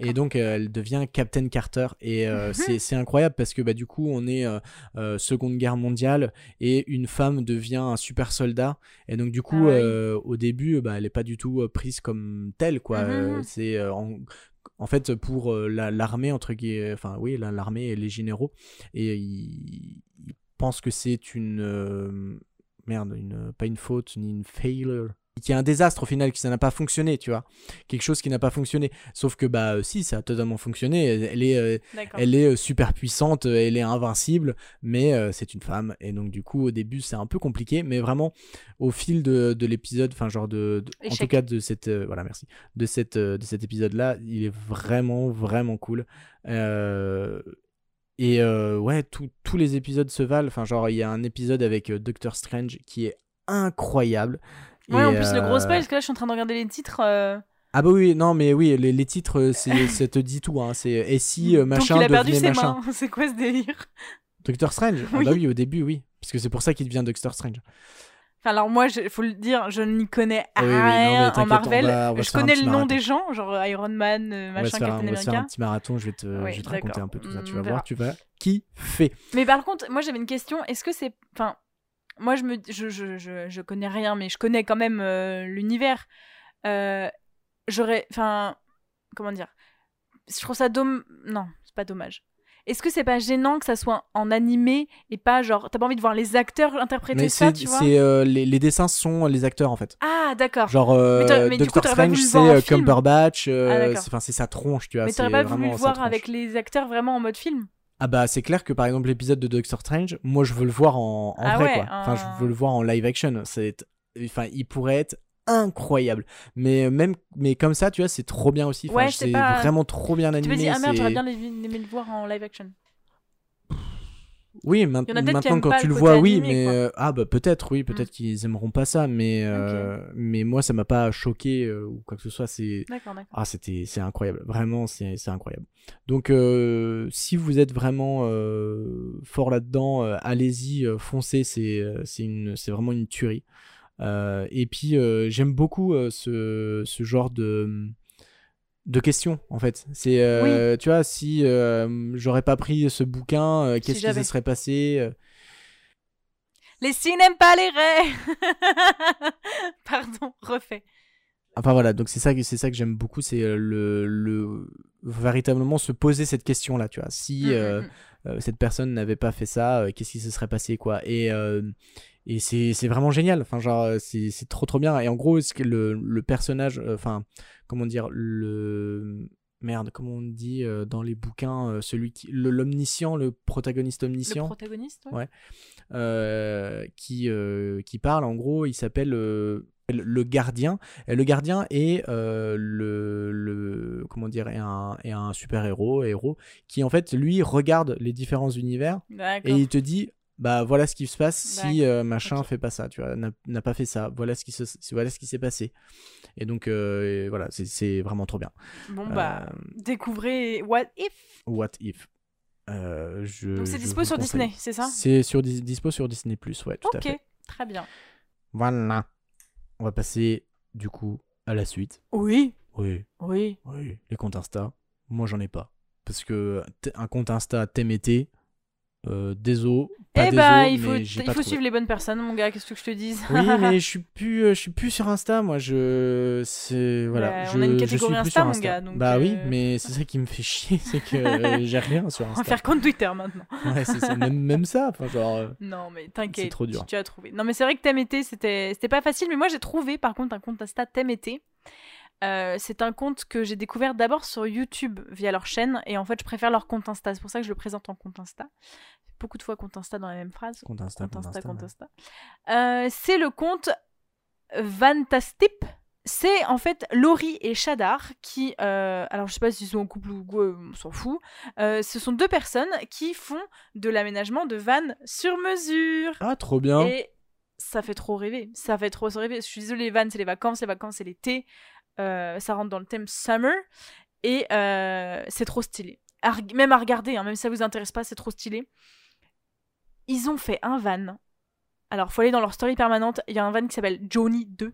S2: Et donc euh, elle devient Captain Carter. Et euh, c'est incroyable parce que bah, du coup on est Seconde Guerre mondiale et une femme devient un super soldat. Et donc du coup
S3: Ah oui.
S2: au début bah, elle est pas du tout prise comme telle quoi.
S3: Mhm.
S2: Euh, c'est en, en fait pour la- l'armée entre guillemets, enfin oui la- l'armée et les généraux et ils, ils pensent que c'est une euh, merde une pas une faute ni une failure. Qui est un désastre au final que ça n'a pas fonctionné tu vois. Quelque chose qui n'a pas fonctionné. Sauf que bah euh, si ça a totalement fonctionné. Elle, est euh, elle est euh, super puissante euh, elle est invincible mais euh, c'est une femme. Et donc du coup au début c'est un peu compliqué mais vraiment au fil de, de l'épisode enfin genre de, de- en tout cas de cette euh, voilà merci. De cette euh, de cet épisode là il est vraiment vraiment cool. Euh, et euh, ouais tout- tous les épisodes se valent enfin genre il y a un épisode avec euh, Doctor Strange qui est incroyable
S3: Ouais,
S2: Et,
S3: en plus, le gros
S2: euh,
S3: spoil, parce que là, je suis en train de regarder les titres. euh,
S2: ah bah oui, non mais oui, les, les titres, ça te dit tout. Hein. C'est et si euh,
S3: Donc,
S2: machin
S3: il a perdu ses
S2: machin.
S3: mains. C'est quoi ce délire?
S2: Doctor Strange? Ah
S3: Oui.
S2: bah oui, au début, oui. Parce que c'est pour ça qu'il devient Doctor Strange.
S3: Alors moi, il faut le dire, je n'y connais
S2: Ah oui, non,
S3: rien en
S2: on
S3: Marvel.
S2: va- on
S3: je connais le nom
S2: marathon.
S3: des gens, genre Iron Man, euh,
S2: On
S3: machin, Captain
S2: on va se faire un
S3: America.
S2: petit marathon, je vais te,
S3: Ouais,
S2: je vais te raconter un peu tout ça. Tu
S3: On
S2: vas voir, tu vas kiffer.
S3: Mais par contre, moi j'avais une question. Est-ce que c'est. Enfin, moi je me. Je, je, je, je connais rien, mais je connais quand même euh, l'univers. Euh, J'aurais. Enfin. Comment dire? Je trouve ça dommage. Non, c'est pas dommage. Est-ce que c'est pas gênant que ça soit en animé et pas genre. T'as pas envie de voir les acteurs interpréter
S2: Mais
S3: ça, tu vois
S2: euh, les, les dessins sont les acteurs en fait.
S3: Ah, d'accord.
S2: Genre euh,
S3: Mais t'aurais- mais du coup,
S2: Doctor Strange, c'est euh, Cumberbatch, euh,
S3: Ah,
S2: enfin, c'est sa tronche, tu vois.
S3: Mais t'aurais pas voulu le voir avec les acteurs vraiment en mode film
S2: Ah bah c'est clair que par exemple l'épisode de Doctor Strange, moi je veux le voir en, en
S3: Ah
S2: vrai
S3: ouais,
S2: quoi. Enfin
S3: en-
S2: je veux le voir en live action. C'est, enfin il pourrait être incroyable. Mais même, mais comme ça tu vois c'est trop bien aussi. Enfin,
S3: Ouais,
S2: c'est
S3: pas.
S2: vraiment trop bien
S3: Tu
S2: animé.
S3: me dis, ah merde, j'aurais bien aimé le voir en live action.
S2: Oui, maintenant quand tu
S3: le
S2: vois, oui,
S3: animé,
S2: mais euh, ah bah peut-être, oui, peut-être qu'ils aimeront pas ça, mais euh, mais moi ça m'a pas choqué euh, ou quoi que ce soit. C'est ah c'était c'est incroyable, vraiment c'est incroyable. Donc euh, si vous êtes vraiment euh, fort là-dedans, euh, allez-y, euh, foncez, c'est euh, c'est une c'est vraiment une tuerie. Euh, et puis euh, j'aime beaucoup euh, ce ce genre de de questions en fait. C'est euh, tu vois si euh, j'aurais pas pris ce bouquin, euh, qu'est-ce qui se serait passé
S3: Les signes n'aiment pas les raies Pardon, refait.
S2: Enfin voilà, donc c'est ça que c'est ça que j'aime beaucoup, c'est le, le véritablement se poser cette question là, tu vois. Si
S3: Mm,
S2: euh,
S3: mm, mm.
S2: euh, cette personne n'avait pas fait ça, qu'est-ce qui se serait passé quoi Et et c'est c'est vraiment génial. Enfin genre euh, c'est c'est trop trop bien. Et en gros, ce que le le personnage, euh, enfin comment dire le merde, comment on dit euh, dans les bouquins, euh, celui qui le- l'omniscient, le protagoniste
S3: Le
S2: omniscient.
S3: protagoniste, ouais.
S2: Ouais. qui, qui parle. En gros, il s'appelle le- le gardien. Le gardien est euh, le, le comment dire est un, est un super héros héros qui en fait lui regarde les différents univers et il te dit bah voilà ce qui se passe si euh, machin
S3: Ok.
S2: fait pas ça tu vois n'a pas fait ça voilà ce qui se voilà ce qui s'est passé et donc euh, et voilà c'est- vraiment trop bien
S3: Bon, bah,
S2: Euh,
S3: découvrez What If.
S2: what if je,
S3: Donc c'est dispo sur. Disney, c'est ça?
S2: C'est sur Dis- dispo sur Disney Plus ouais tout à
S3: Ok,
S2: fait
S3: très bien.
S2: Voilà. On va passer du coup à la suite.
S3: Oui,
S2: Oui,
S3: oui.
S2: oui. Les comptes Insta. Moi, j'en ai pas. Parce que un compte Insta été, euh, désolé. Pas
S3: Eh bah, il faut, il
S2: trouvé.
S3: suivre les bonnes personnes, mon gars, qu'est-ce que je te dise?
S2: Oui, mais je suis plus, euh, je suis plus sur Insta. Moi, je, c'est voilà.
S3: Bah,
S2: je,
S3: on a une catégorie
S2: suis plus
S3: Insta, mon
S2: Insta.
S3: gars, donc,
S2: bah oui,
S3: euh,
S2: mais c'est ça qui me fait chier, c'est que euh, j'ai rien sur
S3: On va
S2: Insta.
S3: faire compte Twitter maintenant.
S2: Ouais, c'est ça. Même, même ça. Enfin, genre.
S3: Non, mais t'inquiète.
S2: C'est trop dur.
S3: Tu, tu as trouvé. Non, mais c'est vrai que thème été, c'était c'était pas facile, mais moi j'ai trouvé par contre un compte Insta thème été. Euh, c'est un compte que j'ai découvert d'abord sur YouTube via leur chaîne, et en fait je préfère leur compte Insta. C'est pour ça que je le présente en compte Insta. Beaucoup de fois compte Insta dans la même phrase.
S2: compte Insta,
S3: Compte Insta, compte
S2: ouais.
S3: Insta. Euh, c'est le compte Vantastip. C'est en fait Laurie et Shadar qui, euh, alors je sais pas s'ils sont en couple ou quoi, on s'en fout. Euh, ce sont deux personnes qui font de l'aménagement de vannes sur mesure.
S2: Ah, trop bien.
S3: Et ça fait trop rêver. Ça fait trop rêver. Je suis désolée, les vannes, c'est les vacances. Les vacances, c'est l'été. Euh, ça rentre dans le thème summer. Et euh, c'est trop stylé. À même à regarder, hein, même si ça vous intéresse pas, c'est trop stylé. Ils ont fait un van. Alors, faut aller dans leur story permanente. Il y a un van qui s'appelle Johnny 2.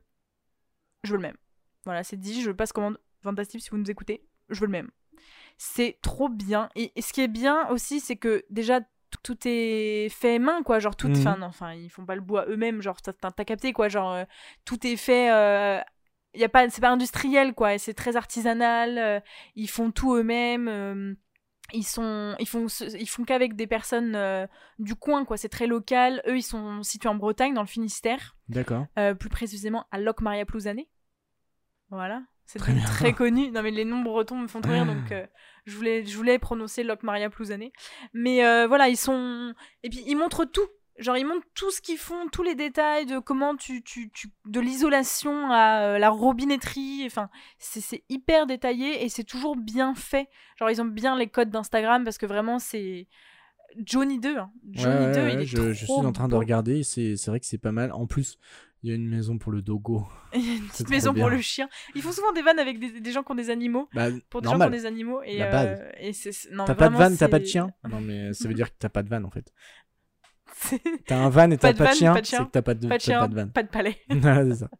S3: Je veux le même. Voilà, c'est dit. Je passe commande. Fantastique, si vous nous écoutez. Je veux le même. C'est trop bien. Et, et ce qui est bien aussi, c'est que déjà, tout est fait main, quoi. Genre, tout.
S2: Mhm.
S3: Enfin, non, enfin, ils font pas le bois eux-mêmes. Genre, t'as capté, quoi. Genre, euh, tout est fait. euh, y a pas, c'est pas industriel, quoi. C'est très artisanal. euh, ils font tout eux-mêmes. euh, ils sont, ils font, ils font qu'avec des personnes euh, du coin, quoi. C'est très local. Eux, ils sont situés en Bretagne, dans le Finistère,
S2: D'accord.
S3: plus précisément à Loc Maria Plouzané. Voilà, c'est
S2: Très
S3: connu. Non mais les noms bretons me font trop rire, donc euh, je voulais, je voulais prononcer Loc Maria Plouzané. Mais voilà, ils sont, et puis ils montrent tout. Genre ils montrent tout ce qu'ils font, tous les détails de comment tu, tu, tu de l'isolation à euh, la robinetterie. Enfin, c'est c'est hyper détaillé et c'est toujours bien fait. Genre ils ont bien les codes d'Instagram parce que vraiment c'est Johnny 2. hein. Johnny
S2: Ouais,
S3: 2,
S2: ouais,
S3: il est
S2: je,
S3: trop
S2: je suis en train de regarder, c'est c'est vrai que c'est pas mal. En plus, il y a une maison pour le dogo.
S3: Il y a une petite maison pour le chien. Ils font souvent des vannes avec des, des gens qui ont des animaux.
S2: Bah,
S3: Pour des
S2: normal.
S3: gens qui ont des animaux. Et, euh, et
S2: T'as pas de
S3: vraiment,
S2: van, t'as pas de chien Non, mais ça veut dire que t'as pas de van en fait. T'as un van et t'as pas, de chien, c'est que t'as pas de,
S3: Pas de
S2: t'as
S3: chien,
S2: pas de van.
S3: pas de palais.
S2: Voilà, c'est ça.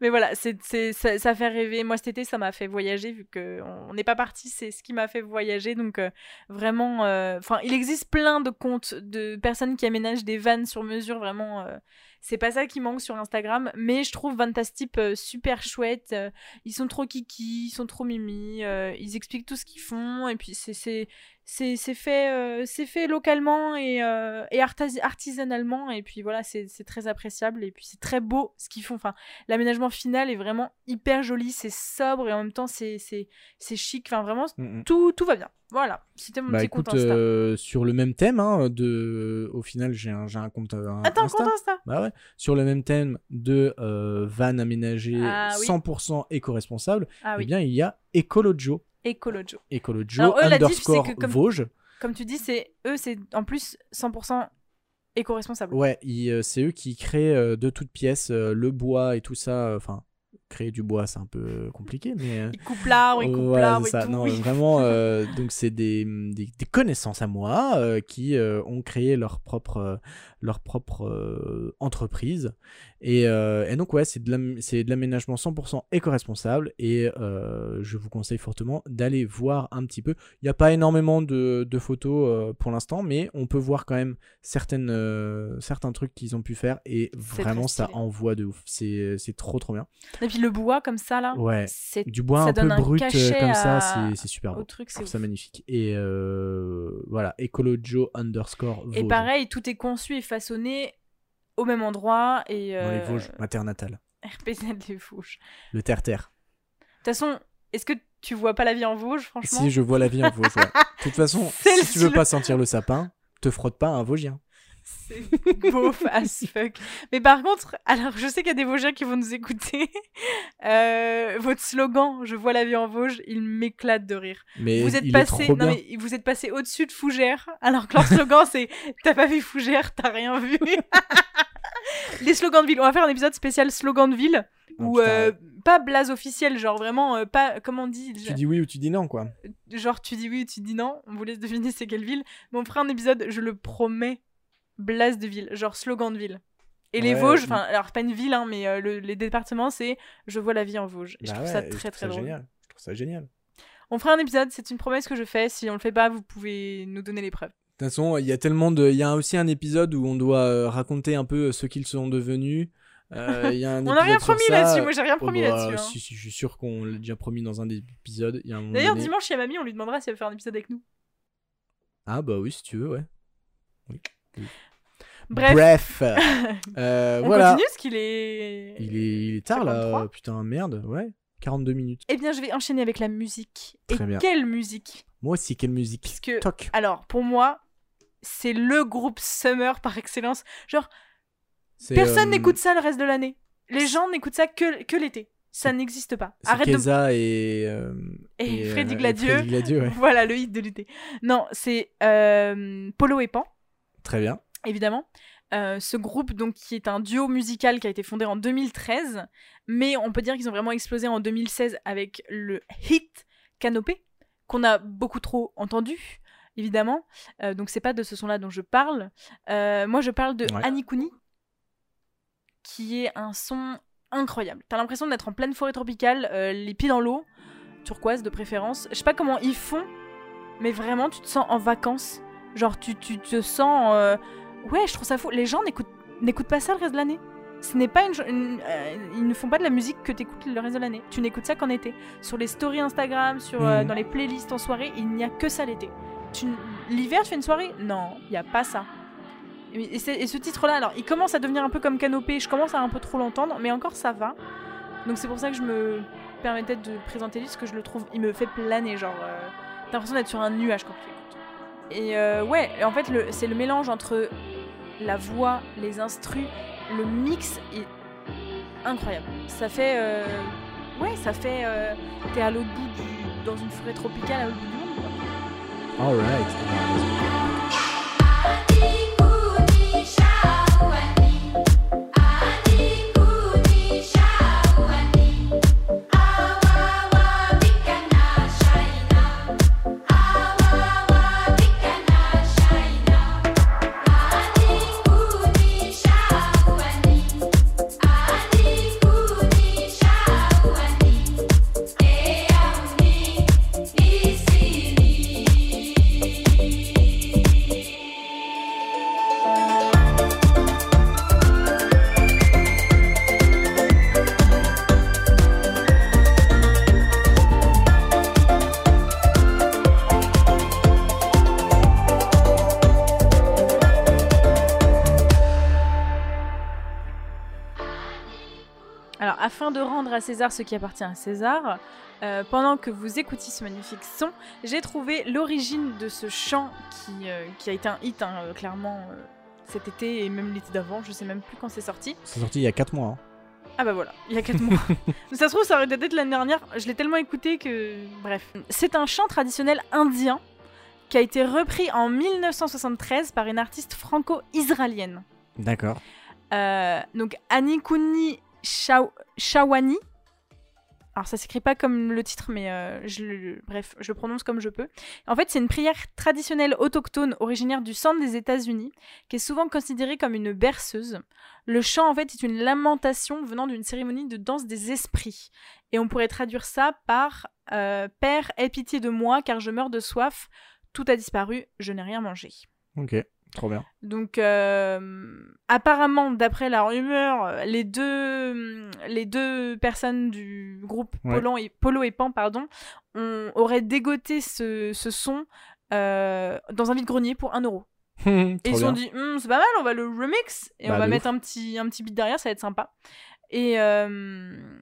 S3: Mais voilà, c'est, ça, ça fait rêver. Moi, cet été, ça m'a fait voyager, vu qu'on n'est pas parti, c'est ce qui m'a fait voyager. Donc, euh, vraiment, euh, il existe plein de comptes de personnes qui aménagent des vannes sur mesure. Vraiment, euh, c'est pas ça qui manque sur Instagram. Mais je trouve Vantastip super chouette. Ils sont trop kiki, ils sont trop mimi. ils expliquent tout ce qu'ils font. Et puis, c'est, c'est, fait, euh, c'est fait localement et, euh, et artasi- artisanalement. Et puis, voilà, c'est, c'est très appréciable. Et puis, c'est très beau ce qu'ils font. Enfin, l'aménagement final est vraiment hyper joli, c'est sobre et en même temps c'est c'est c'est chic. Enfin vraiment
S2: Mm, mm.
S3: tout tout va bien. Voilà, c'était mon
S2: Bah
S3: petit
S2: écoute,
S3: compte Insta.
S2: euh, sur le même thème, hein, de... au final j'ai un, j'ai un compte euh, un-
S3: Attends,
S2: Insta.
S3: compte Insta.
S2: Bah ouais. Sur le même thème de van aménagé
S3: Ah oui.
S2: 100% éco-responsable,
S3: Ah
S2: eh
S3: oui,
S2: bien il y a Ecolojo.
S3: Ecolojo.
S2: Ecolojo
S3: Alors, eux, la diff, c'est
S2: underscore
S3: que comme-
S2: Vosges.
S3: Comme tu dis, c'est eux c'est en plus 100% éco-responsables.
S2: Ouais, euh, c'est eux qui créent euh, de toutes pièces euh, le bois et tout ça. Enfin, créer du bois, c'est un peu compliqué, mais. euh,
S3: Ils coupent l'arbre, ils coupent
S2: Voilà,
S3: l'arbre
S2: c'est
S3: et
S2: ça.
S3: tout.
S2: Non,
S3: oui.
S2: vraiment, euh, donc c'est des, des, des connaissances à moi euh, qui euh, ont créé leur propre, leur propre entreprise. Et, et donc, ouais, c'est de l'aménagement 100% éco-responsable. Et je vous conseille fortement d'aller voir un petit peu. Il n'y a pas énormément de, de photos pour l'instant, mais on peut voir quand même certaines, certains trucs qu'ils ont pu faire. Et vraiment, ça envoie de ouf. C'est c'est trop, trop bien.
S3: Et puis le bois comme ça là,
S2: Ouais.
S3: c'est
S2: Du bois un peu
S3: un
S2: brut euh, comme ça,
S3: à-
S2: c'est- c'est super beau.
S3: au truc, c'est
S2: ça magnifique. Et euh, voilà, Ecolojo underscore Vosges.
S3: Et pareil, tout est conçu et façonné au même endroit et
S2: Dans les
S3: euh,
S2: Vosges, ma terre natale.
S3: RPZ les Vosges.
S2: Le terre-terre.
S3: De toute façon, est-ce que tu vois pas la vie en Vosges, franchement?
S2: Si je vois la vie en Vosges, ouais. De toute façon, si tu veux pas sentir le sapin, te frotte pas à un Vosgien.
S3: C'est beauf as fuck. Mais par contre, alors je sais qu'il y a des Vosgiens qui vont nous écouter. Euh, votre slogan, je vois la vie en Vosges, il m'éclate de rire.
S2: Mais
S3: vous êtes passé, non mais vous êtes passé au-dessus de Fougères, alors que leur slogan c'est t'as pas vu Fougères, t'as rien vu. Les slogans de ville. On va faire un épisode spécial slogan de ville
S2: Oh,
S3: ou
S2: putain,
S3: euh, pas blase officielle, genre vraiment euh, pas comment on dit.
S2: Tu dis oui ou tu dis non, quoi.
S3: genre tu dis oui ou tu dis non, on vous laisse deviner c'est quelle ville, mais on fera un épisode, je le promets, blase de ville, genre slogan de ville. Et les
S2: Ouais,
S3: Vosges, enfin, alors pas une ville, hein, mais euh, le- les départements, c'est je vois la vie en Vosges. Et je
S2: Bah
S3: trouve
S2: ouais,
S3: ça
S2: je
S3: très
S2: trouve
S3: très
S2: ça
S3: drôle.
S2: génial. Je trouve ça génial. De
S3: On fera un épisode, c'est une promesse que je fais. Si on le fait pas, vous pouvez nous donner les preuves.
S2: toute façon, il y a tellement de. Il y a aussi un épisode où on doit euh, raconter un peu ce qu'ils sont devenus. Euh, y a un
S3: On n'a rien
S2: épisode
S3: promis là-dessus, moi j'ai rien
S2: Oh,
S3: promis
S2: bah,
S3: là-dessus. hein.
S2: Si, si, je suis sûr qu'on l'a déjà promis dans un moment
S3: D'ailleurs,
S2: donné-
S3: dimanche, il y a mamie, on lui demandera si elle veut faire un épisode avec nous.
S2: Ah bah oui, si tu veux, ouais. Oui.
S3: Bref,
S2: Euh,
S3: on
S2: voilà.
S3: continue parce qu'il est.
S2: Il est, il est tard
S3: 53.
S2: là. Putain, merde. Ouais. 42 minutes.
S3: Eh bien, je vais enchaîner avec la musique.
S2: Très
S3: Et
S2: bien.
S3: quelle musique?
S2: Moi aussi, quelle musique?
S3: Puisque
S2: Toc.
S3: Alors, pour moi, c'est le groupe Summer par excellence. Genre, personne
S2: euh,
S3: n'écoute ça le reste de l'année. Les gens n'écoutent ça que, que l'été. Ça n'existe pas. Arrête de...
S2: Et. euh,
S3: Et
S2: euh,
S3: Freddy
S2: et
S3: Gladieux.
S2: Freddy Gladieux, ouais.
S3: Voilà, le hit de l'été. Non, c'est euh, Polo et Pan,
S2: Très bien.
S3: évidemment. Euh, ce groupe, donc, qui est un duo musical qui a été fondé en 2013, mais on peut dire qu'ils ont vraiment explosé en 2016 avec le hit Canopée, qu'on a beaucoup trop entendu, évidemment. Euh, donc, c'est pas de ce son-là dont je parle. Euh, moi, je parle de
S2: Ouais.
S3: Cooney, qui est un son incroyable. T'as l'impression d'être en pleine forêt tropicale, euh, les pieds dans l'eau, turquoise de préférence. Je sais pas comment ils font, mais vraiment, tu te sens en vacances. Genre, tu, tu te sens. euh, Ouais, je trouve ça fou. Les gens n'écoutent, pas ça le reste de l'année. Ce n'est pas une. euh, ils ne font pas de la musique que t'écoutes le reste de l'année. Tu n'écoutes ça qu'en été. Sur les stories Instagram, sur, euh,
S2: Mhm.
S3: dans les playlists en soirée, il n'y a que ça l'été. L'hiver, tu fais une soirée? Non, il n'y a pas ça. Et, ce titre-là, alors, il commence à devenir un peu comme Canopée. Je commence à un peu trop l'entendre, mais encore ça va. Donc c'est pour ça que je me permettais de présenter lui, parce que je le trouve, il me fait planer, genre, euh, t'as l'impression d'être sur un nuage quand tu. Et euh, ouais, en fait, c'est le mélange entre la voix, les instrus, le mix est incroyable. Ça fait, euh, ouais, ça fait, euh, t'es à l'autre bout du, dans une forêt tropicale, à l'autre bout du monde.
S2: Alright.
S3: Rendre à César ce qui appartient à César, euh, pendant que vous écoutiez ce magnifique son, j'ai trouvé l'origine de ce chant qui, euh, qui a été un hit, hein, euh, clairement, cet été et même l'été d'avant, je sais même plus quand c'est sorti.
S2: C'est sorti il y a 4 mois. hein.
S3: Ah bah voilà, il y a 4 mois. Mais ça se trouve, ça aurait dû être l'année dernière, je l'ai tellement écouté que... Bref. C'est un chant traditionnel indien qui a été repris en 1973 par une artiste franco-israélienne.
S2: D'accord.
S3: Euh, donc Anikuni Shaw- Shawani. Alors ça s'écrit pas comme le titre, mais euh, je le, bref, je prononce comme je peux. En fait, c'est une prière traditionnelle autochtone originaire du centre des États-Unis, qui est souvent considérée comme une berceuse. Le chant, en fait, est une lamentation venant d'une cérémonie de danse des esprits. Et on pourrait traduire ça par euh, Père, aie pitié de moi, car je meurs de soif. Tout a disparu, je n'ai rien mangé.
S2: Ok. Trop bien.
S3: Donc, euh, apparemment, d'après la rumeur, les deux, les deux personnes du groupe
S2: Ouais.
S3: Polo, et, Polo et Pan pardon, on, auraient dégoté ce, ce son euh, dans un vide-grenier pour 1 euro. Et ils se sont
S2: bien.
S3: dit, Hum, c'est pas mal, on va le remix et
S2: Bah,
S3: on va mettre un petit, un petit beat derrière, ça va être sympa. Et euh,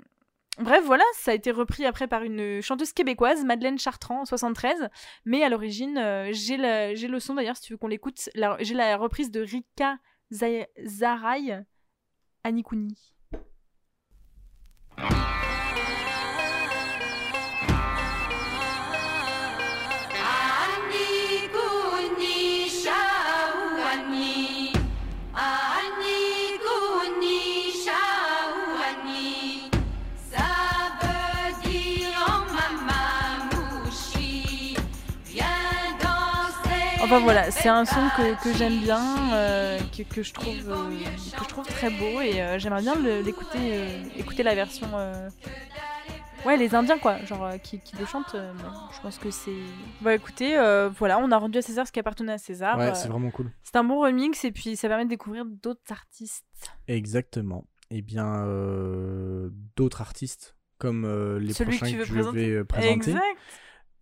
S3: bref, voilà, ça a été repris après par une chanteuse québécoise, Madeleine Chartrand, en 73. Mais à l'origine, euh, j'ai le, son d'ailleurs, si tu veux qu'on l'écoute. J'ai la reprise de Rika Za- Zaraï, Enfin voilà, c'est un son que, que j'aime bien, euh, que, que je trouve, euh, que je trouve très beau et euh, j'aimerais bien l'écouter, écouter la version. Ouais, les Indiens quoi, genre qui, qui le chantent. bon, je pense que c'est. Bah écoutez, voilà, on a rendu à César ce qui appartenait à César.
S2: Ouais, c'est vraiment cool.
S3: c'est un bon remix et puis ça permet de découvrir d'autres artistes.
S2: Exactement. Et bien, euh, d'autres artistes, comme les
S3: Celui que
S2: prochains que,
S3: veux
S2: je
S3: présenter.
S2: vais présenter.
S3: Exact.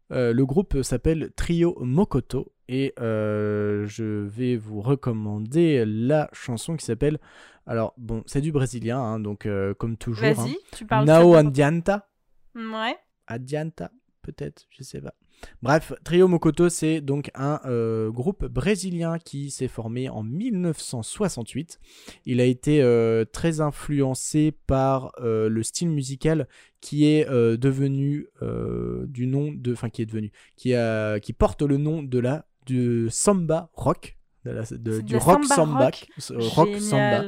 S2: Le groupe s'appelle Trio Mokoto et euh, je vais vous recommander la chanson qui s'appelle. Alors, bon, c'est du brésilien, hein, donc euh, comme toujours. hein.
S3: Vas-y, tu parles.
S2: Nao
S3: bien. Ouais.
S2: Adianta, peut-être, je sais pas. Bref, Trio Mokoto, c'est donc un euh, groupe brésilien qui s'est formé en 1968. Il a été euh, très influencé par euh, le style musical qui est devenu du nom de, enfin qui est devenu, qui a, qui porte le nom de la du samba rock, de la- du rock
S3: samba rock?
S2: euh, rock samba.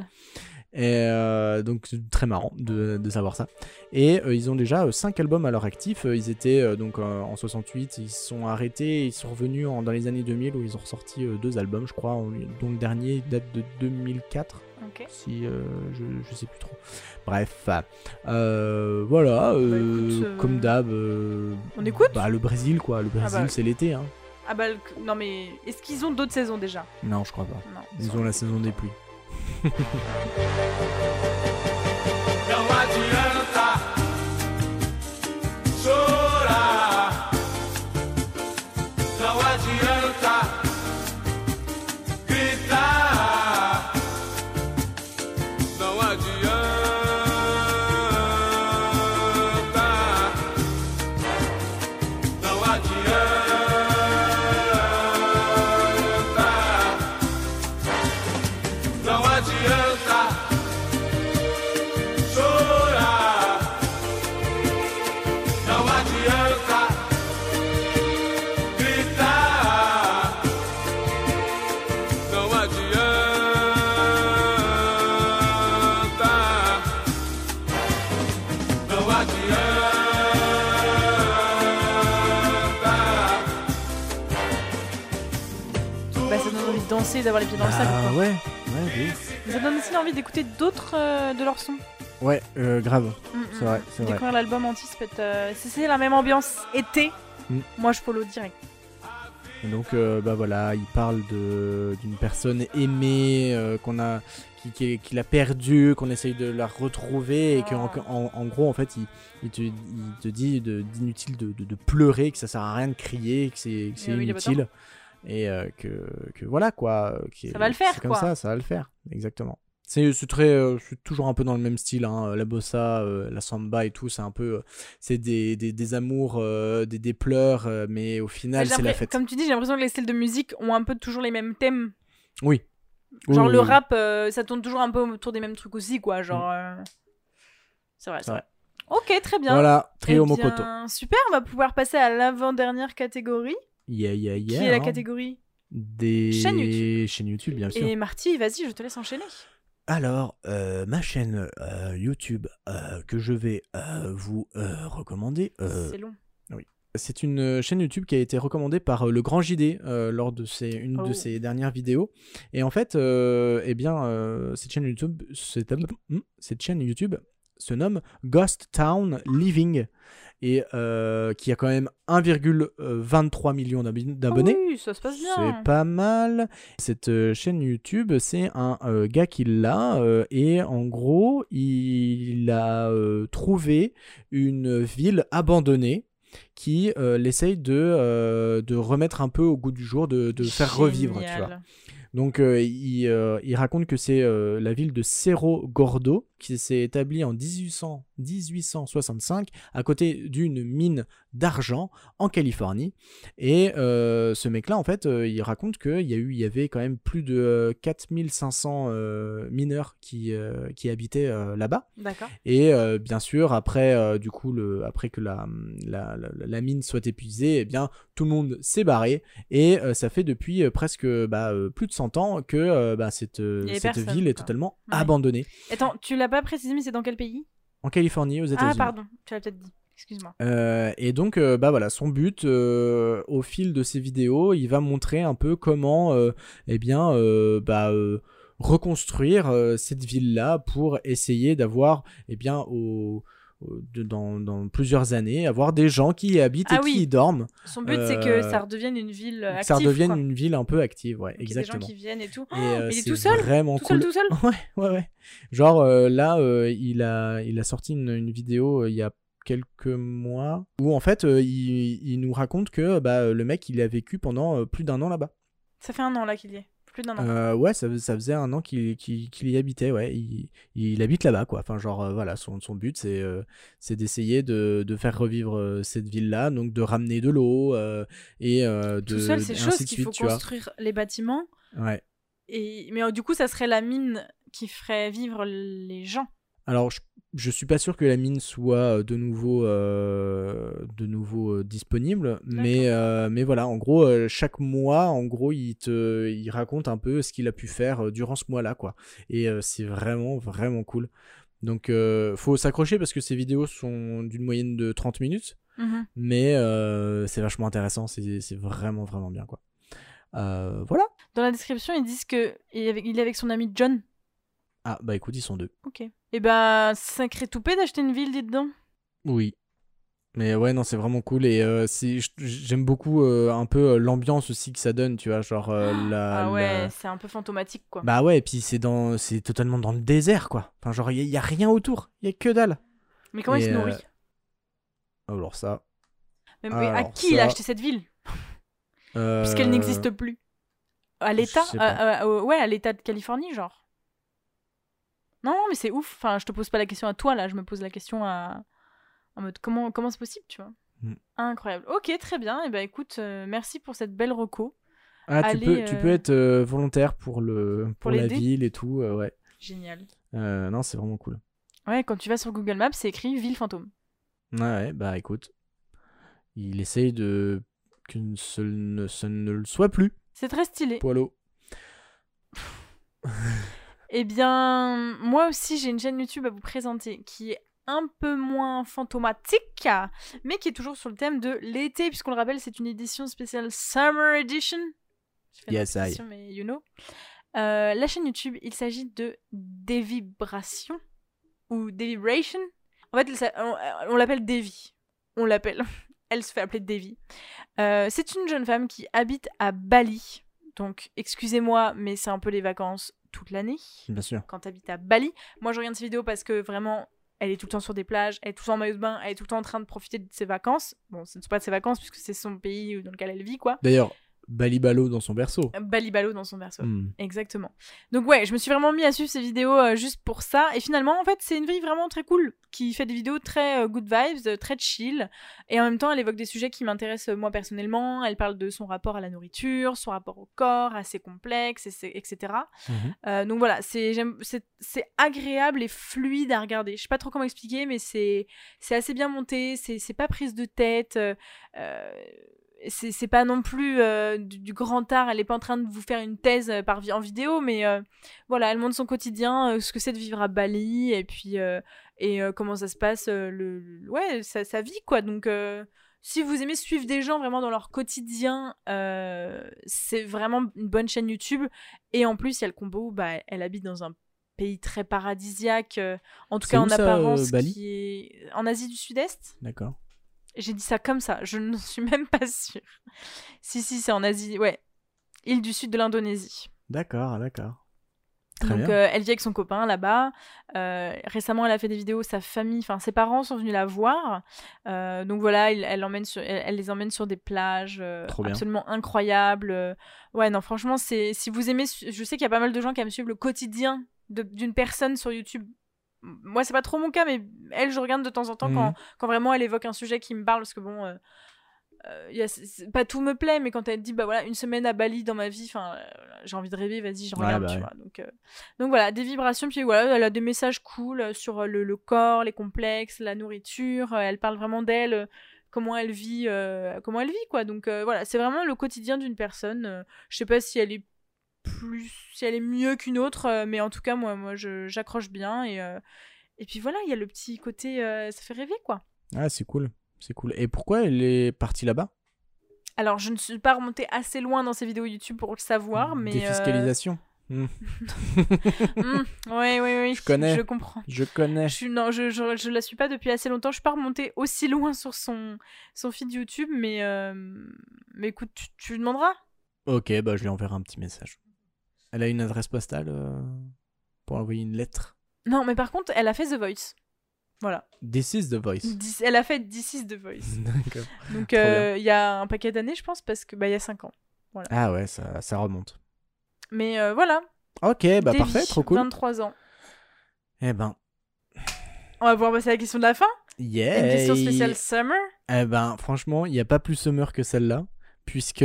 S2: Et euh, donc très marrant de, de savoir ça. Et euh, ils ont déjà 5 albums à leur actif. Ils étaient donc en 68, ils sont arrêtés, ils sont revenus en- dans les années 2000 où ils ont ressorti deux albums, je crois, dont le dernier date de 2004.
S3: Ok.
S2: Si je, je sais plus trop. Bref, voilà,
S3: écoute, euh,
S2: comme d'hab.
S3: On écoute?
S2: bah, le Brésil quoi, le Brésil
S3: bah.
S2: c'est l'été. Hein.
S3: Ah bah le- non mais est-ce qu'ils ont d'autres saisons déjà?
S2: Non, je crois pas.
S3: Non.
S2: Ils ont la saison des pluies.
S3: d'avoir les pieds dans le sac.
S2: Ah
S3: quoi.
S2: ouais.
S3: Ça donne aussi envie d'écouter d'autres euh, de leurs sons.
S2: Ouais, euh, grave.
S3: Mm, mm,
S2: C'est vrai,
S3: mm.
S2: c'est vrai.
S3: Découvrir l'album être. euh, c'est la même ambiance été,
S2: Mm.
S3: moi je follow direct.
S2: Et donc, bah voilà, il parle d'une personne aimée qu'on a, qui, qui, qui l'a perdue, qu'on essaye de la retrouver et qu'en
S3: Ah.
S2: en, en gros, en fait, il, il, te, il te dit d'inutile de, de, de pleurer, que ça sert à rien de crier, que c'est inutile. Et euh, que, que voilà quoi. qui
S3: Ça va le faire,
S2: C'est comme
S3: quoi.
S2: ça, ça va le faire. Exactement. C'est c'est très, euh, c'est toujours un peu dans le même style, hein, la bossa, euh, la samba et tout, c'est un peu, c'est des, des, des amours, euh, des, des pleurs, euh, mais au final c'est la fête.
S3: Comme tu dis, j'ai l'impression que les styles de musique ont un peu toujours les mêmes thèmes.
S2: Oui.
S3: Genre
S2: Oui,
S3: le
S2: oui,
S3: rap, euh, ça tourne toujours un peu autour des mêmes trucs aussi, quoi. Genre. euh, C'est vrai,
S2: C'est vrai.
S3: vrai. Ok, très bien.
S2: Voilà,
S3: Eh
S2: Trio
S3: bien,
S2: Mokoto.
S3: Super, on va pouvoir passer à l'avant-dernière catégorie.
S2: Yeah, yeah, yeah.
S3: Qui est la
S2: hein.
S3: catégorie?
S2: Des
S3: YouTube.
S2: chaînes YouTube, bien sûr.
S3: Et Marty, vas-y, je te laisse enchaîner.
S2: Alors, euh, ma chaîne euh, YouTube euh, que je vais vous recommander,
S3: C'est long.
S2: c'est une chaîne YouTube qui a été recommandée par le Grand JD lors de ses, une
S3: Oh.
S2: de ses dernières vidéos. Et en fait, eh bien, cette chaîne YouTube, cette, hmm, cette chaîne YouTube se nomme Ghost Town Living et euh, qui a quand même 1,23 million d'ab- d'abonnés.
S3: Ah oui, ça se passe bien.
S2: C'est pas mal. Cette euh, chaîne YouTube, c'est un euh, gars qui l'a euh, et en gros, il a euh, trouvé une ville abandonnée qui euh, l'essaye de, euh, de remettre un peu au goût du jour, de, de faire revivre, tu vois. Donc euh, il, euh, il raconte que c'est euh, la ville de Cerro Gordo qui s'est établie en 1800 1865 à côté d'une mine d'argent en Californie. Et ce mec-là, en fait, il raconte qu'il y, a eu- il y avait quand même plus de euh, 4500 euh, mineurs qui, qui habitaient là-bas.
S3: D'accord.
S2: Et bien sûr, après, du coup, le, après que la, la, la- la mine soit épuisée, eh bien, tout le monde s'est barré. Et ça fait depuis presque bah, plus de 100 que euh, bah, cette, euh, cette
S3: personne,
S2: ville est
S3: quoi.
S2: totalement
S3: Ouais.
S2: abandonnée.
S3: Attends, tu l'as pas précisé, mais c'est dans quel pays?
S2: En Californie, aux États-Unis.
S3: Ah, pardon, tu l'as peut-être dit. Excuse-moi.
S2: Euh, et donc, euh, bah voilà, son but, euh, au fil de ses vidéos, il va montrer un peu comment, eh bien, bah, reconstruire cette ville-là pour essayer d'avoir, eh bien, au- de- dans, dans plusieurs années, avoir des gens qui y habitent
S3: Ah
S2: et qui
S3: oui.
S2: y dorment,
S3: Son but, c'est
S2: Euh,
S3: que ça redevienne une ville active.
S2: ça redevienne
S3: quoi.
S2: une ville un peu active, ouais,
S3: y ait des gens
S2: exactement.
S3: qui viennent et tout.
S2: Et,
S3: Oh,
S2: euh,
S3: il est tout seul
S2: vraiment
S3: Tout
S2: cool.
S3: seul, tout seul
S2: Ouais, ouais, ouais. Genre euh, là, euh, il, a, il a sorti une, une vidéo euh, il y a quelques mois où en fait euh, il, il nous raconte que bah, le mec il a vécu pendant euh, plus d'un an là-bas.
S3: Ça fait un an là qu'il y est. Plus d'un an.
S2: Euh, ouais, ça, ça faisait un an qu'il y habitait, ouais. Il, il habite là-bas, quoi. Enfin, genre, euh, voilà, son, son but, c'est euh, c'est d'essayer de, de faire revivre cette ville-là, donc de ramener de l'eau et de.
S3: tout seul, c'est qu'il faut construire les bâtiments.
S2: Ouais.
S3: Et... Mais euh, du coup, ça serait la mine qui ferait vivre les gens.
S2: Alors, je, je suis pas sûr que la mine soit euh, de nouveau, euh, de nouveau euh, disponible, mais, euh, mais voilà, en gros, euh, chaque mois, en gros, il te, il raconte un peu ce qu'il a pu faire durant ce mois-là, quoi. Et c'est vraiment, vraiment cool. Donc, faut s'accrocher parce que ces vidéos sont d'une moyenne de 30 minutes,
S3: Mhm.
S2: mais c'est vachement intéressant, c'est vraiment, vraiment bien, quoi. Voilà.
S3: Dans la description, ils disent que il est avec, il est avec son ami John.
S2: Ah, bah écoute, ils sont deux.
S3: Ok. Et ben, sacré toupet d'acheter une ville, dites donc.
S2: Oui. Mais ouais, non, c'est vraiment cool. Et euh, c'est- j'aime beaucoup euh, un peu euh, l'ambiance aussi que ça donne, tu vois. Genre, euh, la,
S3: ah ouais,
S2: la-
S3: c'est un peu fantomatique quoi.
S2: Bah ouais, et puis c'est dans, c'est totalement dans le désert, quoi. Enfin, genre, il y, a rien autour. Il y a que dalle.
S3: mais comment il se nourrit?
S2: Alors ça.
S3: Mais, mais à qui il a
S2: ça-
S3: acheté cette ville? Puisqu'elle n'existe plus. À l'État Ouais, à l'État de Californie, genre. Non, mais c'est ouf. Enfin, je te pose pas la question à toi, là. Je me pose la question à... En mode, comment comment c'est possible, tu vois
S2: Mm.
S3: Incroyable. Ok, très bien. Et ben écoute, euh, merci pour cette belle reco.
S2: Ah, tu peux, tu
S3: euh,
S2: peux être euh, volontaire pour le, pour,
S3: Pour
S2: la ville et tout. euh, ouais.
S3: Génial.
S2: Euh, non, c'est vraiment cool.
S3: Ouais, quand tu vas sur Google Maps, c'est écrit ville fantôme.
S2: Ouais, ouais, bah écoute. Il essaye de que ce ne, ce ne le soit plus,
S3: C'est très stylé.
S2: Poilo.
S3: Eh bien, moi aussi, j'ai une chaîne YouTube à vous présenter qui est un peu moins fantomatique, mais qui est toujours sur le thème de l'été, puisqu'on le rappelle, c'est une édition spéciale Summer Edition.
S2: Yes, I.
S3: mais you know. Euh, la chaîne YouTube, il s'agit de Des Vibrations ou Des Vibration. En fait, ça- on, on l'appelle Devi. On l'appelle. Elle se fait appeler Devi. Euh, c'est une jeune femme qui habite à Bali. Donc, excusez-moi, mais c'est un peu les vacances toute l'année
S2: Bien sûr.
S3: quand tu habites à Bali. Moi, je regarde ces vidéos parce que vraiment, elle est tout le temps sur des plages, elle est tout le temps en maillot de bain, elle est tout le temps en train de profiter de ses vacances. Bon, ce ne sont pas de ses vacances puisque c'est son pays dans lequel elle vit, quoi.
S2: D'ailleurs, Balibalo dans son berceau.
S3: Bali Balo dans son berceau.
S2: Hmm.
S3: Exactement. Donc ouais, je me suis vraiment mis à suivre ces vidéos euh, juste pour ça. Et finalement, en fait, c'est une vie vraiment très cool, qui fait des vidéos très euh, good vibes, euh, très chill. Et en même temps, elle évoque des sujets qui m'intéressent moi personnellement. Elle parle de son rapport à la nourriture, son rapport au corps, assez complexe, etc.
S2: Mhm.
S3: Euh, donc voilà, c'est agréable et fluide à regarder. Je sais pas trop comment expliquer, mais c'est assez bien monté, c'est c'est pas prise de tête. euh, c'est pas non plus euh, du, du grand art. Elle est pas en train de vous faire une thèse euh, par en vidéo, mais euh, voilà, elle montre son quotidien, euh, ce que c'est de vivre à Bali, et puis et comment ça se passe, le, le- ouais, sa, sa vie quoi. Donc si vous aimez suivre des gens vraiment dans leur quotidien, c'est vraiment une bonne chaîne YouTube. Et en plus, il y a le combo, bah, elle habite dans un pays très paradisiaque, en tout cas en
S2: ça,
S3: apparence,
S2: Bali?
S3: qui est en Asie du Sud-Est.
S2: D'accord.
S3: J'ai dit ça comme ça, je ne suis même pas sûre. Si, si, c'est en Asie, ouais. Île du sud de l'Indonésie.
S2: D'accord, d'accord. Très
S3: Donc
S2: bien.
S3: euh, elle vit avec son copain là-bas. Euh, récemment, elle a fait des vidéos. Sa famille, enfin ses parents sont venus la voir. Euh, donc voilà, il- elle, emmène sur, elle, elle les emmène sur des plages absolument incroyables. Ouais, non, franchement, c'est si vous aimez, je sais qu'il y a pas mal de gens qui aiment suivre le quotidien d'une personne sur YouTube. Moi, c'est pas trop mon cas, mais elle, je regarde de temps en temps
S2: Mhm.
S3: quand, quand vraiment elle évoque un sujet qui me parle, parce que bon. euh, euh, y a- pas tout me plaît, mais quand elle dit bah voilà une semaine à Bali dans ma vie, enfin euh, j'ai envie de rêver, vas-y je
S2: Ouais,
S3: regarde,
S2: bah
S3: tu
S2: ouais.
S3: vois. Donc donc voilà des vibrations, puis voilà elle a des messages cool sur le, le corps, les complexes, la nourriture. elle parle vraiment d'elle, comment elle vit, comment elle vit quoi. Donc voilà c'est vraiment le quotidien d'une personne. je sais pas si elle est plus, si elle est mieux qu'une autre, euh, mais en tout cas moi moi je- j'accroche bien et euh, et puis voilà il y a le petit côté euh, ça fait rêver quoi.
S2: Ah, c'est cool. C'est cool. Et pourquoi elle est partie là-bas?
S3: Alors, je ne suis pas remontée assez loin dans ces vidéos YouTube pour le savoir, mais. euh,
S2: Défiscalisation. Hmm,
S3: hmm, oui, oui, oui.
S2: Je connais.
S3: Je comprends.
S2: Je connais.
S3: Je suis, non, je, je, je la suis pas depuis assez longtemps. Je suis pas remontée aussi loin sur son, son feed YouTube, mais. euh, Mais écoute, tu, tu demanderas.
S2: Ok, bah je lui enverrai un petit message. Elle a une adresse postale euh, pour envoyer une lettre.
S3: Non, mais par contre, elle a fait The Voice. Voilà.
S2: This is the voice.
S3: Elle a fait This is The Voice.
S2: D'accord.
S3: Donc, euh, il y a un paquet d'années, je pense, parce que bah, il y a 5 ans.
S2: Ah ouais, ça, ça remonte.
S3: Mais euh, voilà.
S2: Ok, bah
S3: Davy,
S2: parfait, trop cool.
S3: 23 ans.
S2: Eh ben,
S3: On va pouvoir passer à la question de la fin.
S2: yeah.
S3: Une question spéciale Summer.
S2: Eh ben, franchement, il n'y a pas plus summer que celle-là, puisque,